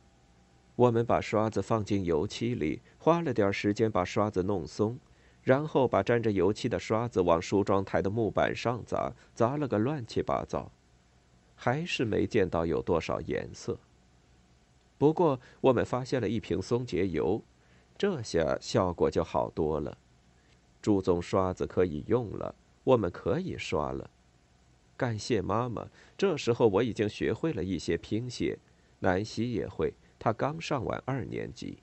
我们把刷子放进油漆里，花了点时间把刷子弄松，然后把沾着油漆的刷子往梳妆台的木板上砸，砸了个乱七八糟。还是没见到有多少颜色。不过我们发现了一瓶松节油，这下效果就好多了。朱宗刷子可以用了，我们可以刷了。感谢妈妈，这时候我已经学会了一些拼写，南希也会，她刚上完二年级。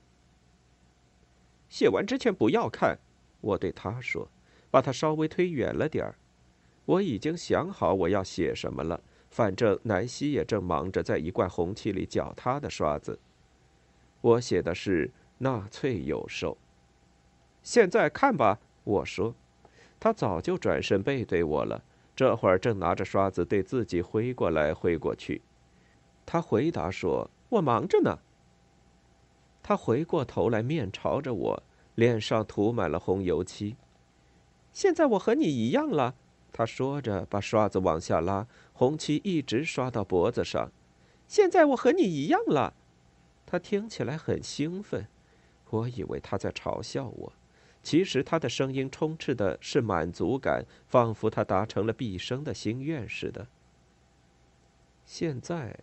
写完之前不要看，我对他说，把它稍微推远了点儿。我已经想好我要写什么了，反正南希也正忙着在一罐红漆里搅他的刷子。我写的是纳粹有兽。现在看吧，我说，他早就转身背对我了。这会儿正拿着刷子对自己挥过来挥过去，他回答说：“我忙着呢。”他回过头来，面朝着我，脸上涂满了红油漆。现在我和你一样了，他说着，把刷子往下拉，红漆一直刷到脖子上。现在我和你一样了，他听起来很兴奋，我以为他在嘲笑我。其实他的声音充斥的是满足感，仿佛他达成了毕生的心愿似的。现在，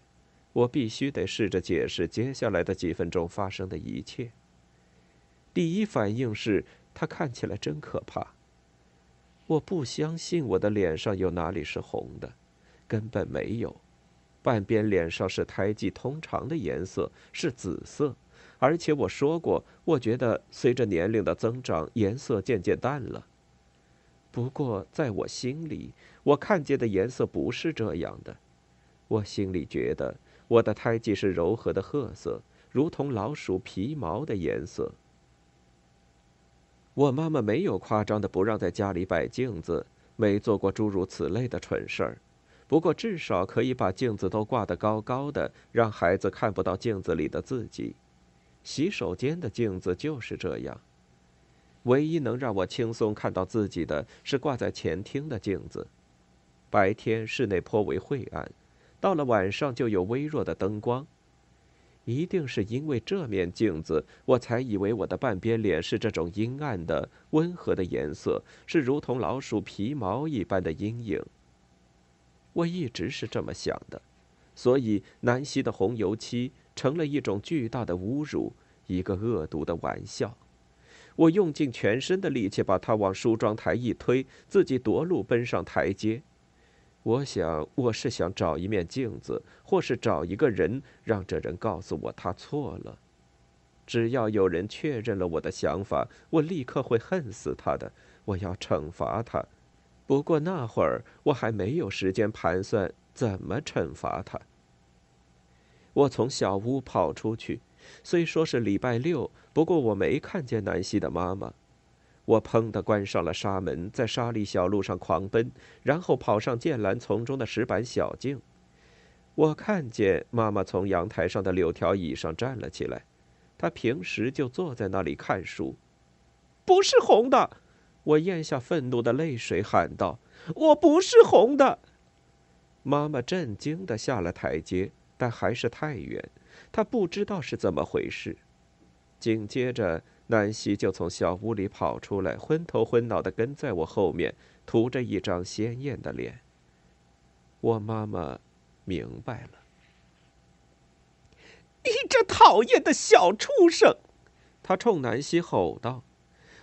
我必须得试着解释接下来的几分钟发生的一切。第一反应是他看起来真可怕。我不相信我的脸上有哪里是红的，根本没有。半边脸上是胎记通常的颜色，是紫色。而且我说过，我觉得随着年龄的增长，颜色渐渐淡了。不过在我心里，我看见的颜色不是这样的。我心里觉得我的胎记是柔和的褐色，如同老鼠皮毛的颜色。我妈妈没有夸张的不让在家里摆镜子，没做过诸如此类的蠢事儿。不过至少可以把镜子都挂得高高的，让孩子看不到镜子里的自己。洗手间的镜子就是这样。唯一能让我轻松看到自己的是挂在前厅的镜子。白天室内颇为晦暗，到了晚上就有微弱的灯光。一定是因为这面镜子，我才以为我的半边脸是这种阴暗的、温和的颜色，是如同老鼠皮毛一般的阴影。我一直是这么想的，所以南希的红油漆。成了一种巨大的侮辱，一个恶毒的玩笑。我用尽全身的力气把他往梳妆台一推，自己夺路奔上台阶。我想，我是想找一面镜子，或是找一个人，让这人告诉我他错了。只要有人确认了我的想法，我立刻会恨死他的。我要惩罚他。不过那会儿我还没有时间盘算怎么惩罚他。我从小屋跑出去，虽说是礼拜六，不过我没看见南希的妈妈。我砰地关上了纱门，在沙砾小路上狂奔，然后跑上剑兰丛中的石板小径。我看见妈妈从阳台上的柳条椅上站了起来，她平时就坐在那里看书。不是红的！我咽下愤怒的泪水，喊道：“我不是红的！”妈妈震惊的下了台阶。但还是太远，她不知道是怎么回事。紧接着，南希就从小屋里跑出来，昏头昏脑的跟在我后面，涂着一张鲜艳的脸。我妈妈明白了。你这讨厌的小畜生！他冲南希吼道：“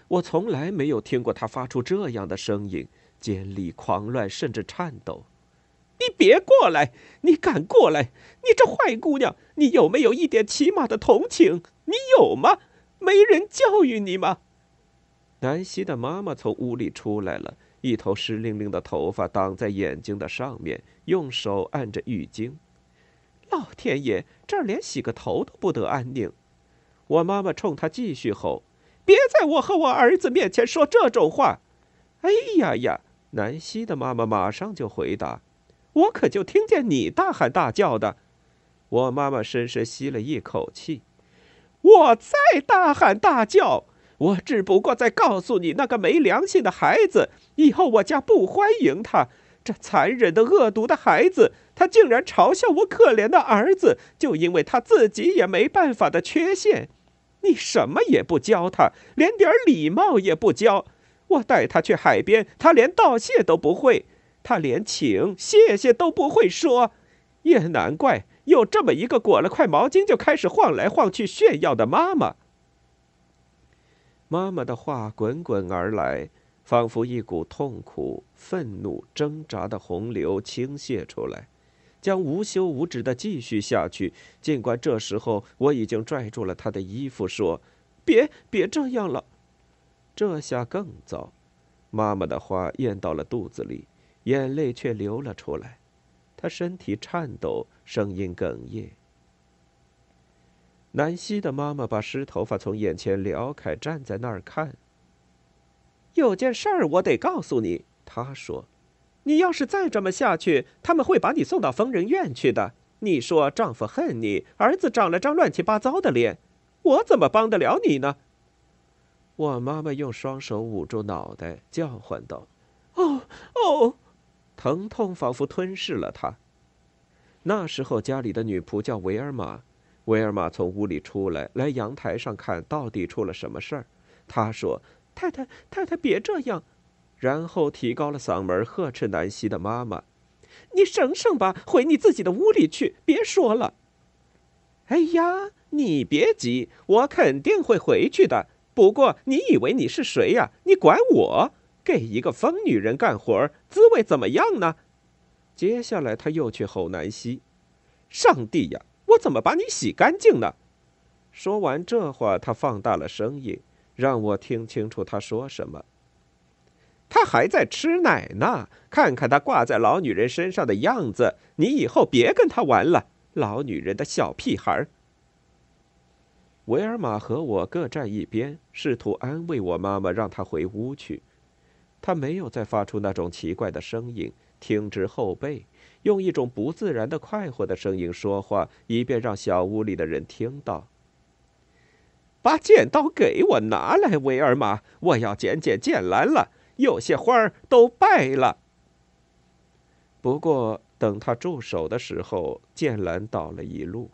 我从来没有听过他发出这样的声音，尖利、狂乱，甚至颤抖。”你别过来！你敢过来？你这坏姑娘！你有没有一点起码的同情？你有吗？没人教育你吗？南希的妈妈从屋里出来了，一头湿淋淋的头发挡在眼睛的上面，用手按着浴巾。老天爷，这儿连洗个头都不得安宁！我妈妈冲她继续吼：“别在我和我儿子面前说这种话！”哎呀呀！南希的妈妈马上就回答。我可就听见你大喊大叫的，我妈妈深深吸了一口气。我在大喊大叫，我只不过在告诉你，那个没良心的孩子，以后我家不欢迎他。这残忍的、恶毒的孩子，他竟然嘲笑我可怜的儿子，就因为他自己也没办法的缺陷。你什么也不教他，连点礼貌也不教。我带他去海边，他连道谢都不会。他连请谢谢都不会说，也难怪有这么一个裹了块毛巾就开始晃来晃去炫耀的妈妈。妈妈的话滚滚而来，仿佛一股痛苦、愤怒、挣扎的洪流倾泻出来，将无休无止的继续下去。尽管这时候我已经拽住了他的衣服，说：“别别这样了。”这下更糟，妈妈的话咽到了肚子里，眼泪却流了出来。她身体颤抖，声音哽咽。南希的妈妈把湿头发从眼前撩开，站在那儿看。有件事儿我得告诉你，她说：“你要是再这么下去，他们会把你送到疯人院去的。你说丈夫恨你，儿子长了张乱七八糟的脸，我怎么帮得了你呢？”我妈妈用双手捂住脑袋，叫唤道：“哦哦！”疼痛仿佛吞噬了她。那时候家里的女仆叫维尔玛。维尔玛从屋里出来，来阳台上看到底出了什么事儿。她说：“太太，太太，别这样！”然后提高了嗓门呵斥南希的妈妈：“你省省吧，回你自己的屋里去，别说了。”哎呀，你别急，我肯定会回去的。不过你以为你是谁呀？你管我？给一个疯女人干活，滋味怎么样呢？接下来他又去吼南希：“上帝呀！”我怎么把你洗干净呢？说完这话，他放大了声音，让我听清楚他说什么。他还在吃奶呢，看看他挂在老女人身上的样子，你以后别跟他玩了，老女人的小屁孩。维尔玛和我各站一边，试图安慰我妈妈，让她回屋去。她没有再发出那种奇怪的声音，挺直后背。用一种不自然的快活的声音说话，以便让小屋里的人听到。把剪刀给我拿来，维尔玛，我要剪剪剑兰了，有些花都败了。不过等他住手的时候，剑兰倒了一路，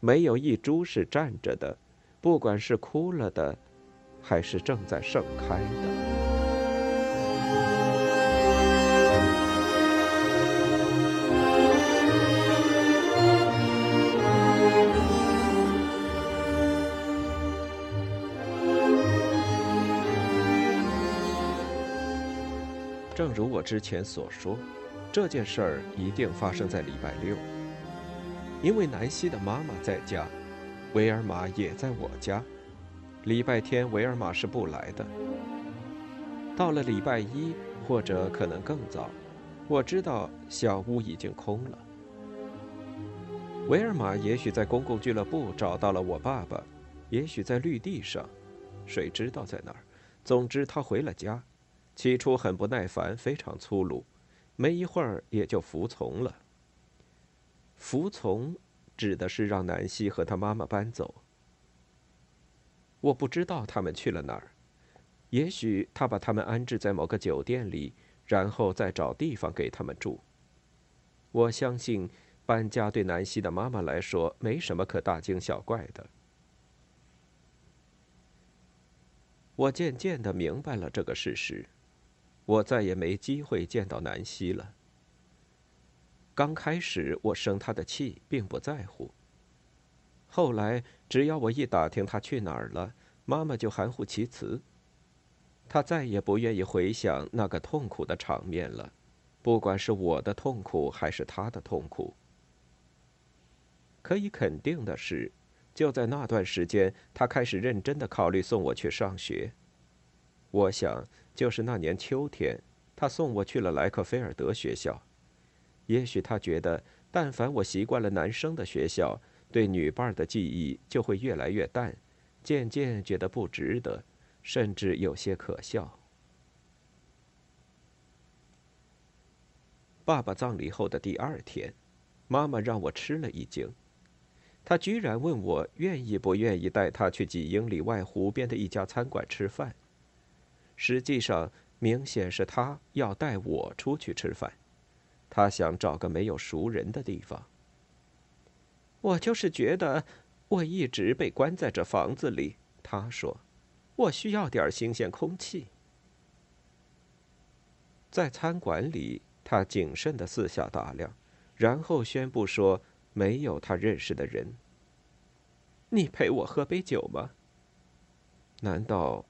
没有一株是站着的，不管是枯了的，还是正在盛开的。正如我之前所说，这件事儿一定发生在礼拜六，因为南希的妈妈在家，维尔玛也在我家。礼拜天维尔玛是不来的。到了礼拜一，或者可能更早，我知道小屋已经空了。维尔玛也许在公共俱乐部找到了我爸爸，也许在绿地上，谁知道在哪儿？总之，他回了家。起初很不耐烦，非常粗鲁，没一会儿也就服从了。服从指的是让南希和她妈妈搬走。我不知道他们去了哪儿，也许他把他们安置在某个酒店里，然后再找地方给他们住。我相信搬家对南希的妈妈来说没什么可大惊小怪的。我渐渐的明白了这个事实。我再也没机会见到南希了。刚开始我生他的气，并不在乎。后来只要我一打听他去哪儿了，妈妈就含糊其辞。她再也不愿意回想那个痛苦的场面了，不管是我的痛苦还是他的痛苦。可以肯定的是，就在那段时间，他开始认真的考虑送我去上学。我想。就是那年秋天，他送我去了莱克菲尔德学校。也许他觉得，但凡我习惯了男生的学校，对女伴的记忆就会越来越淡，渐渐觉得不值得，甚至有些可笑。爸爸葬礼后的第二天，妈妈让我吃了一惊，她居然问我愿意不愿意带她去几英里外湖边的一家餐馆吃饭。实际上，明显是他要带我出去吃饭，他想找个没有熟人的地方。我就是觉得，我一直被关在这房子里。他说，我需要点新鲜空气。在餐馆里，他谨慎的四下打量，然后宣布说没有他认识的人。你陪我喝杯酒吗？难道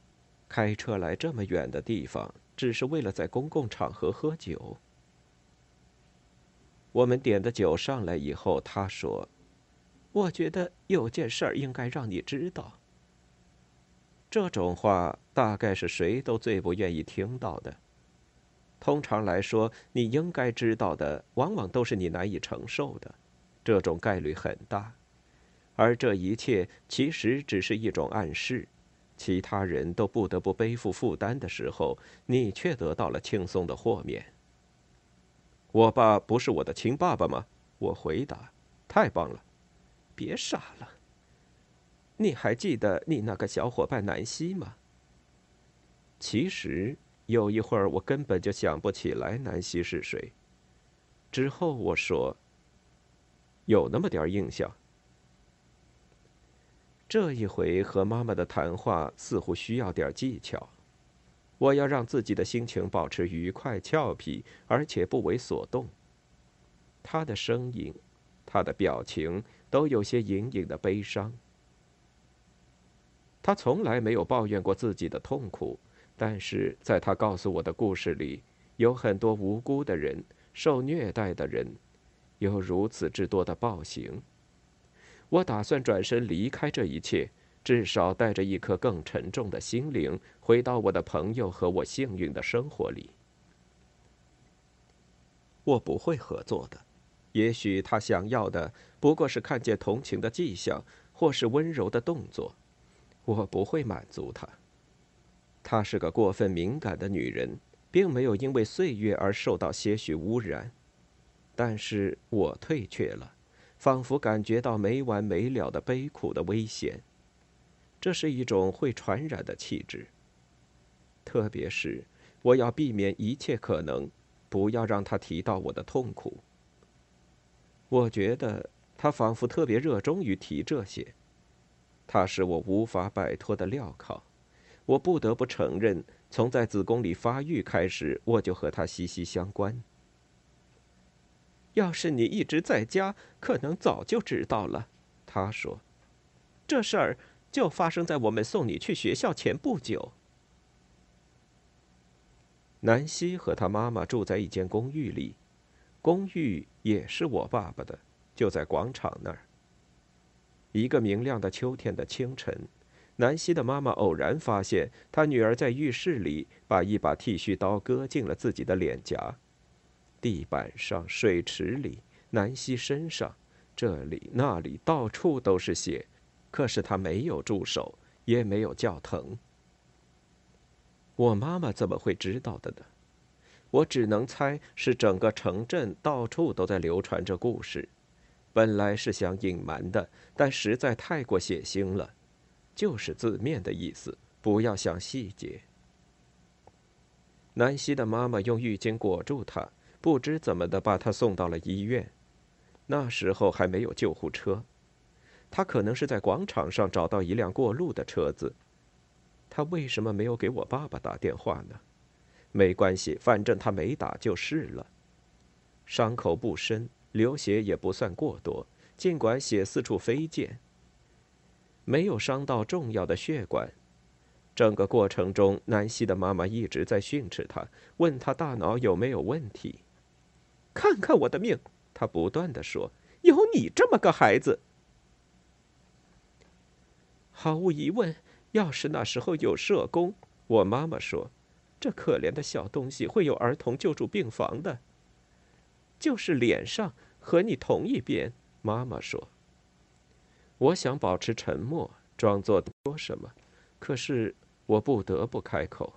开车来这么远的地方，只是为了在公共场合喝酒？我们点的酒上来以后，他说：“我觉得有件事儿应该让你知道。”这种话大概是谁都最不愿意听到的。通常来说，你应该知道的，往往都是你难以承受的，这种概率很大。而这一切其实只是一种暗示。其他人都不得不背负负担的时候，你却得到了轻松的豁免。我爸不是我的亲爸爸吗？我回答：“太棒了，别傻了。你还记得你那个小伙伴南希吗？”其实有一会儿我根本就想不起来南希是谁。之后我说：“有那么点印象。”这一回和妈妈的谈话似乎需要点技巧。我要让自己的心情保持愉快、俏皮，而且不为所动。他的声音，他的表情都有些隐隐的悲伤。他从来没有抱怨过自己的痛苦，但是在他告诉我的故事里，有很多无辜的人、受虐待的人，有如此之多的暴行。我打算转身离开这一切，至少带着一颗更沉重的心灵，回到我的朋友和我幸运的生活里。我不会合作的，也许他想要的不过是看见同情的迹象，或是温柔的动作。我不会满足他。她是个过分敏感的女人，并没有因为岁月而受到些许污染，但是我退却了。仿佛感觉到没完没了的悲苦的危险，这是一种会传染的气质。特别是我要避免一切可能，不要让他提到我的痛苦。我觉得他仿佛特别热衷于提这些，他是我无法摆脱的镣铐。我不得不承认，从在子宫里发育开始，我就和他息息相关。要是你一直在家，可能早就知道了。他说：“这事儿就发生在我们送你去学校前不久。”南希和他妈妈住在一间公寓里，公寓也是我爸爸的，就在广场那儿。一个明亮的秋天的清晨，南希的妈妈偶然发现她女儿在浴室里把一把剃须刀割进了自己的脸颊。地板上、水池里、南希身上，这里那里到处都是血，可是他没有住手，也没有叫疼。我妈妈怎么会知道的呢？我只能猜是整个城镇到处都在流传着故事，本来是想隐瞒的，但实在太过血腥了，就是字面的意思，不要想细节。南希的妈妈用浴巾裹住她。不知怎么的，把他送到了医院。那时候还没有救护车，他可能是在广场上找到一辆过路的车子。他为什么没有给我爸爸打电话呢？没关系，反正他没打就是了。伤口不深，流血也不算过多，尽管血四处飞溅，没有伤到重要的血管。整个过程中，南希的妈妈一直在训斥他，问他大脑有没有问题。看看我的命，他不断的说：“有你这么个孩子。”毫无疑问，要是那时候有社工，我妈妈说：“这可怜的小东西会有儿童救助病房的。”就是脸上和你同一边，妈妈说。我想保持沉默，装作说什么，可是我不得不开口。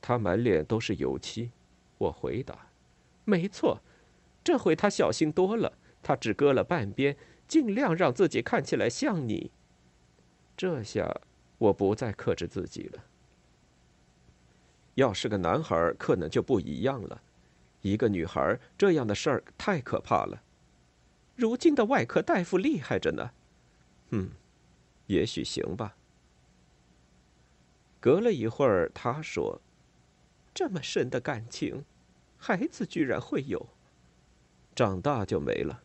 他满脸都是油漆，我回答。没错，这回他小心多了。他只割了半边，尽量让自己看起来像你。这下我不再克制自己了。要是个男孩，可能就不一样了。一个女孩，这样的事儿太可怕了。如今的外科大夫厉害着呢。嗯，也许行吧。隔了一会儿，他说：“这么深的感情。”孩子居然会有，长大就没了。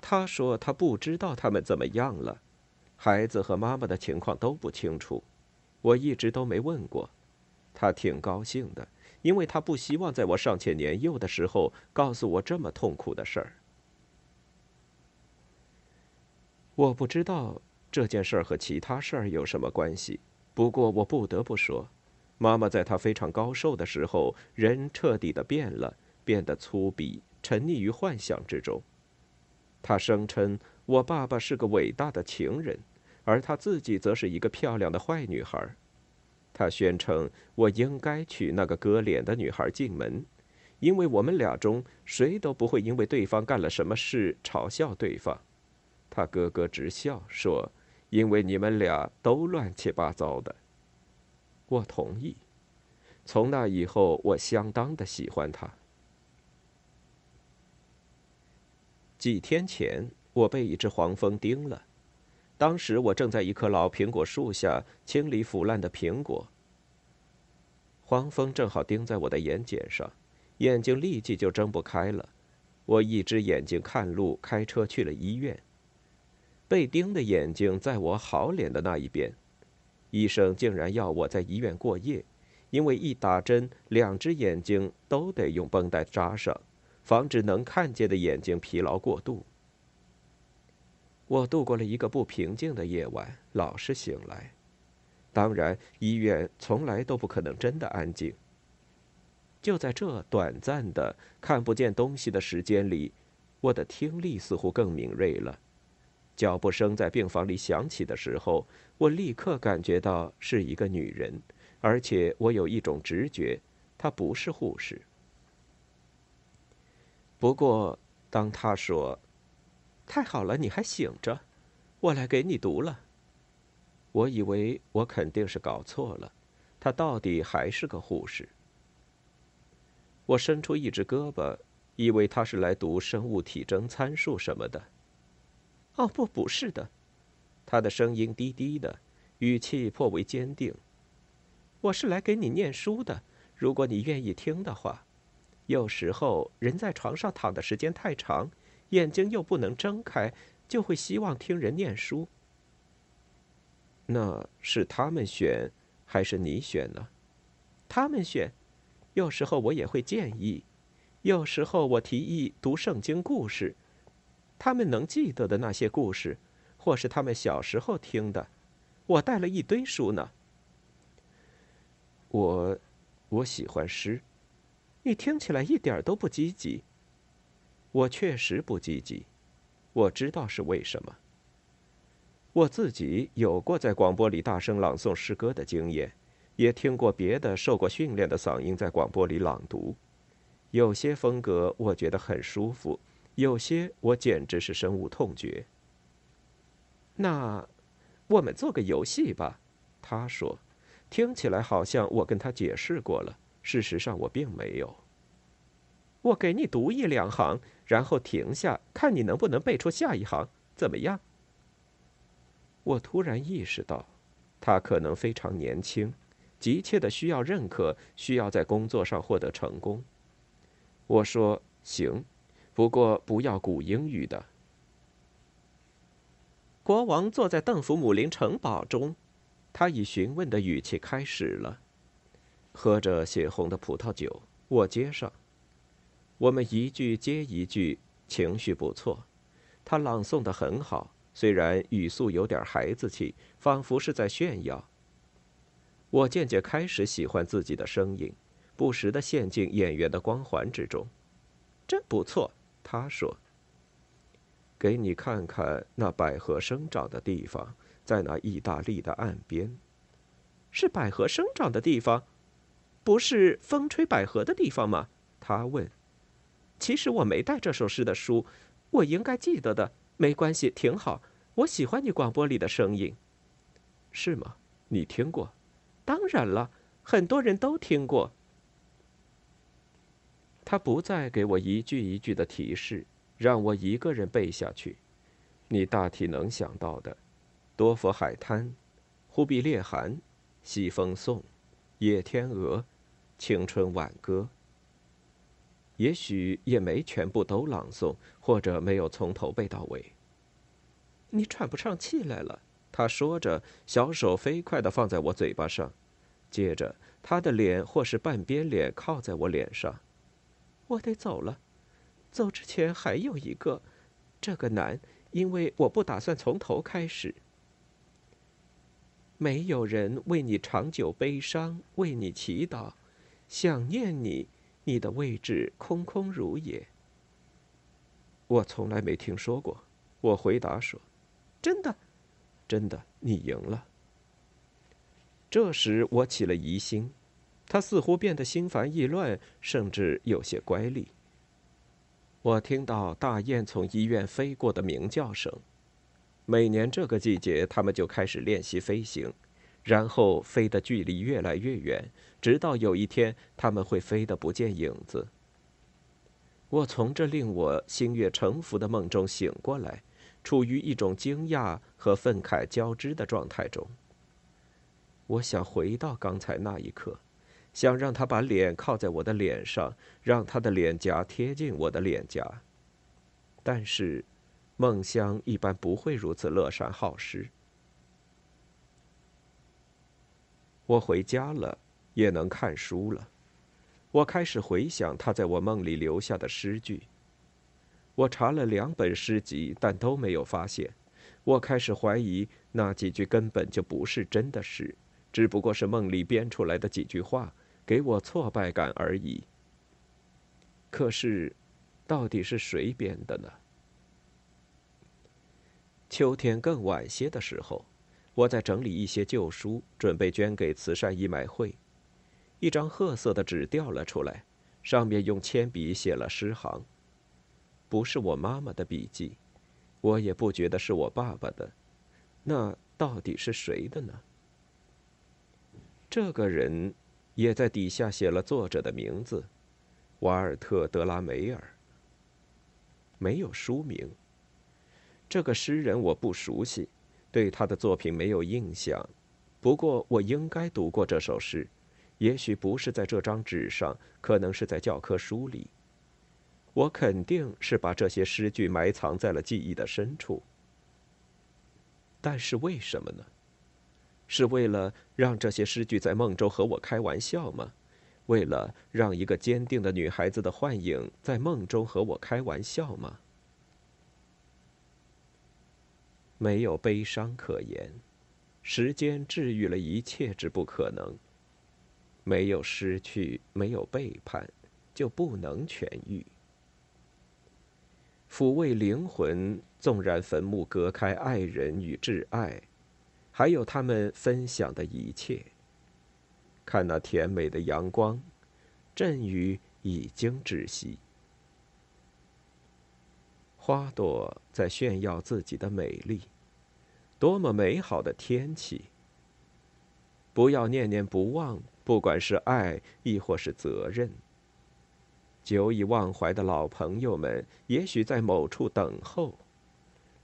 他说他不知道他们怎么样了，孩子和妈妈的情况都不清楚，我一直都没问过。他挺高兴的，因为他不希望在我尚且年幼的时候告诉我这么痛苦的事儿。我不知道这件事儿和其他事儿有什么关系，不过我不得不说，妈妈在她非常高寿的时候，人彻底的变了，变得粗鄙，沉溺于幻想之中。她声称我爸爸是个伟大的情人，而她自己则是一个漂亮的坏女孩。她宣称我应该娶那个割脸的女孩进门，因为我们俩中谁都不会因为对方干了什么事嘲笑对方。他咯咯直笑，说：“因为你们俩都乱七八糟的。”我同意。从那以后，我相当的喜欢他。几天前，我被一只黄蜂叮了。当时我正在一棵老苹果树下清理腐烂的苹果。黄蜂正好叮在我的眼睑上，眼睛立即就睁不开了。我一只眼睛看路，开车去了医院。被叮的眼睛在我好脸的那一边，医生竟然要我在医院过夜，因为一打针，两只眼睛都得用绷带扎上，防止能看见的眼睛疲劳过度。我度过了一个不平静的夜晚，老是醒来。当然，医院从来都不可能真的安静。就在这短暂的看不见东西的时间里，我的听力似乎更敏锐了。脚步声在病房里响起的时候，我立刻感觉到是一个女人，而且我有一种直觉，她不是护士。不过，当她说：“太好了，你还醒着，我来给你读了。”我以为我肯定是搞错了，她到底还是个护士。我伸出一只胳膊，以为她是来读生物体征参数什么的。哦不，不是的，他的声音低低的，语气颇为坚定。我是来给你念书的，如果你愿意听的话。有时候人在床上躺的时间太长，眼睛又不能睁开，就会希望听人念书。那是他们选，还是你选呢？他们选。有时候我也会建议，有时候我提议读圣经故事。他们能记得的那些故事，或是他们小时候听的，我带了一堆书呢。我，我喜欢诗。你听起来一点都不积极。我确实不积极，我知道是为什么。我自己有过在广播里大声朗诵诗歌的经验，也听过别的受过训练的嗓音在广播里朗读，有些风格我觉得很舒服。有些我简直是深恶痛绝。那，我们做个游戏吧，他说，听起来好像我跟他解释过了，事实上我并没有。我给你读一两行，然后停下，看你能不能背出下一行，怎么样？我突然意识到，他可能非常年轻，急切的需要认可，需要在工作上获得成功。我说行。不过不要古英语的。国王坐在邓福姆林城堡中，他以询问的语气开始了，喝着血红的葡萄酒。我接上，我们一句接一句，情绪不错。他朗诵的很好，虽然语速有点孩子气，仿佛是在炫耀。我渐渐开始喜欢自己的声音，不时的陷进演员的光环之中，真不错。他说：“给你看看那百合生长的地方，在那意大利的岸边，是百合生长的地方，不是风吹百合的地方吗？”他问。其实我没带这首诗的书，我应该记得的。没关系，挺好。我喜欢你广播里的声音。是吗？你听过？当然了，很多人都听过。他不再给我一句一句的提示，让我一个人背下去。你大体能想到的：多佛海滩、忽必烈汗、西风颂、野天鹅、青春挽歌。也许也没全部都朗诵，或者没有从头背到尾。你喘不上气来了，他说着，小手飞快地放在我嘴巴上，接着他的脸或是半边脸靠在我脸上。我得走了，走之前还有一个，这个难，因为我不打算从头开始。没有人为你长久悲伤，为你祈祷，想念你。你的位置空空如也。我从来没听说过。我回答说：“真的，真的，你赢了。”这时我起了疑心，他似乎变得心烦意乱，甚至有些乖戾。我听到大雁从医院飞过的鸣叫声。每年这个季节，他们就开始练习飞行。然后飞的距离越来越远，直到有一天他们会飞得不见影子。我从这令我心悦诚服的梦中醒过来，处于一种惊讶和愤慨交织的状态中。我想回到刚才那一刻，想让他把脸靠在我的脸上，让他的脸颊贴近我的脸颊。但是，梦乡一般不会如此乐善好施。我回家了，也能看书了。我开始回想他在我梦里留下的诗句。我查了两本诗集，但都没有发现。我开始怀疑那几句根本就不是真的诗，只不过是梦里编出来的几句话，给我挫败感而已。可是，到底是谁编的呢？秋天更晚些的时候。我在整理一些旧书，准备捐给慈善义卖会。一张褐色的纸掉了出来，上面用铅笔写了诗行。不是我妈妈的笔记，我也不觉得是我爸爸的。那到底是谁的呢？这个人也在底下写了作者的名字：瓦尔特·德拉梅尔。没有书名。这个诗人我不熟悉。对他的作品没有印象，不过我应该读过这首诗，也许不是在这张纸上，可能是在教科书里。我肯定是把这些诗句埋藏在了记忆的深处。但是为什么呢？是为了让这些诗句在梦中和我开玩笑吗？为了让一个坚定的女孩子的幻影在梦中和我开玩笑吗？没有悲伤可言，时间治愈了一切之不可能。没有失去，没有背叛，就不能痊愈。抚慰灵魂，纵然坟墓隔开爱人与挚爱，还有他们分享的一切。看那甜美的阳光，阵雨已经止息。花朵在炫耀自己的美丽，多么美好的天气！不要念念不忘，不管是爱亦或是责任。久已忘怀的老朋友们，也许在某处等候。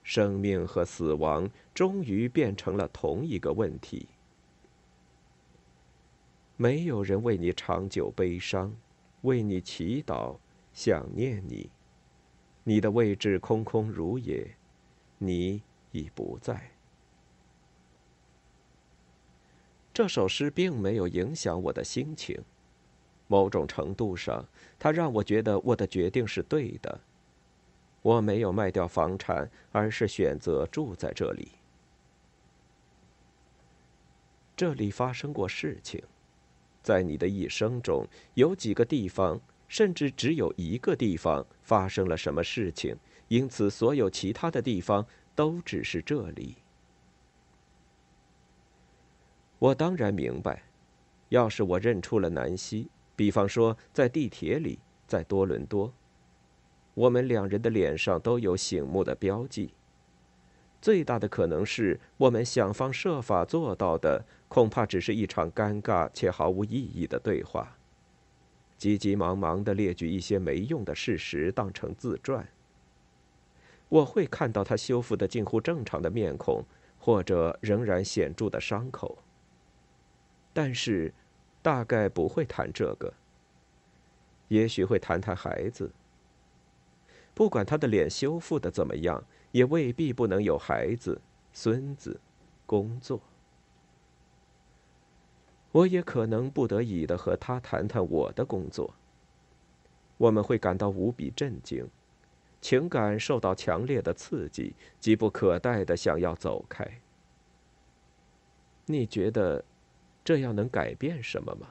生命和死亡终于变成了同一个问题。没有人为你长久悲伤，为你祈祷，想念你。你的位置空空如也，你已不在。这首诗并没有影响我的心情，某种程度上，它让我觉得我的决定是对的。我没有卖掉房产，而是选择住在这里。这里发生过事情，在你的一生中，有几个地方。甚至只有一个地方发生了什么事情，因此所有其他的地方都只是这里。我当然明白，要是我认出了南希，比方说在地铁里，在多伦多，我们两人的脸上都有醒目的标记。最大的可能是我们想方设法做到的，恐怕只是一场尴尬且毫无意义的对话。急急忙忙的列举一些没用的事实，当成自传。我会看到他修复的近乎正常的面孔，或者仍然显著的伤口。但是，大概不会谈这个。也许会谈谈孩子。不管他的脸修复的怎么样，也未必不能有孩子、孙子、工作。我也可能不得已的和他谈谈我的工作。我们会感到无比震惊，情感受到强烈的刺激，急不可待的想要走开。你觉得这样能改变什么吗？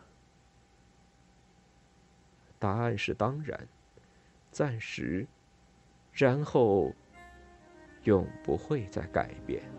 答案是当然，暂时，然后永不会再改变。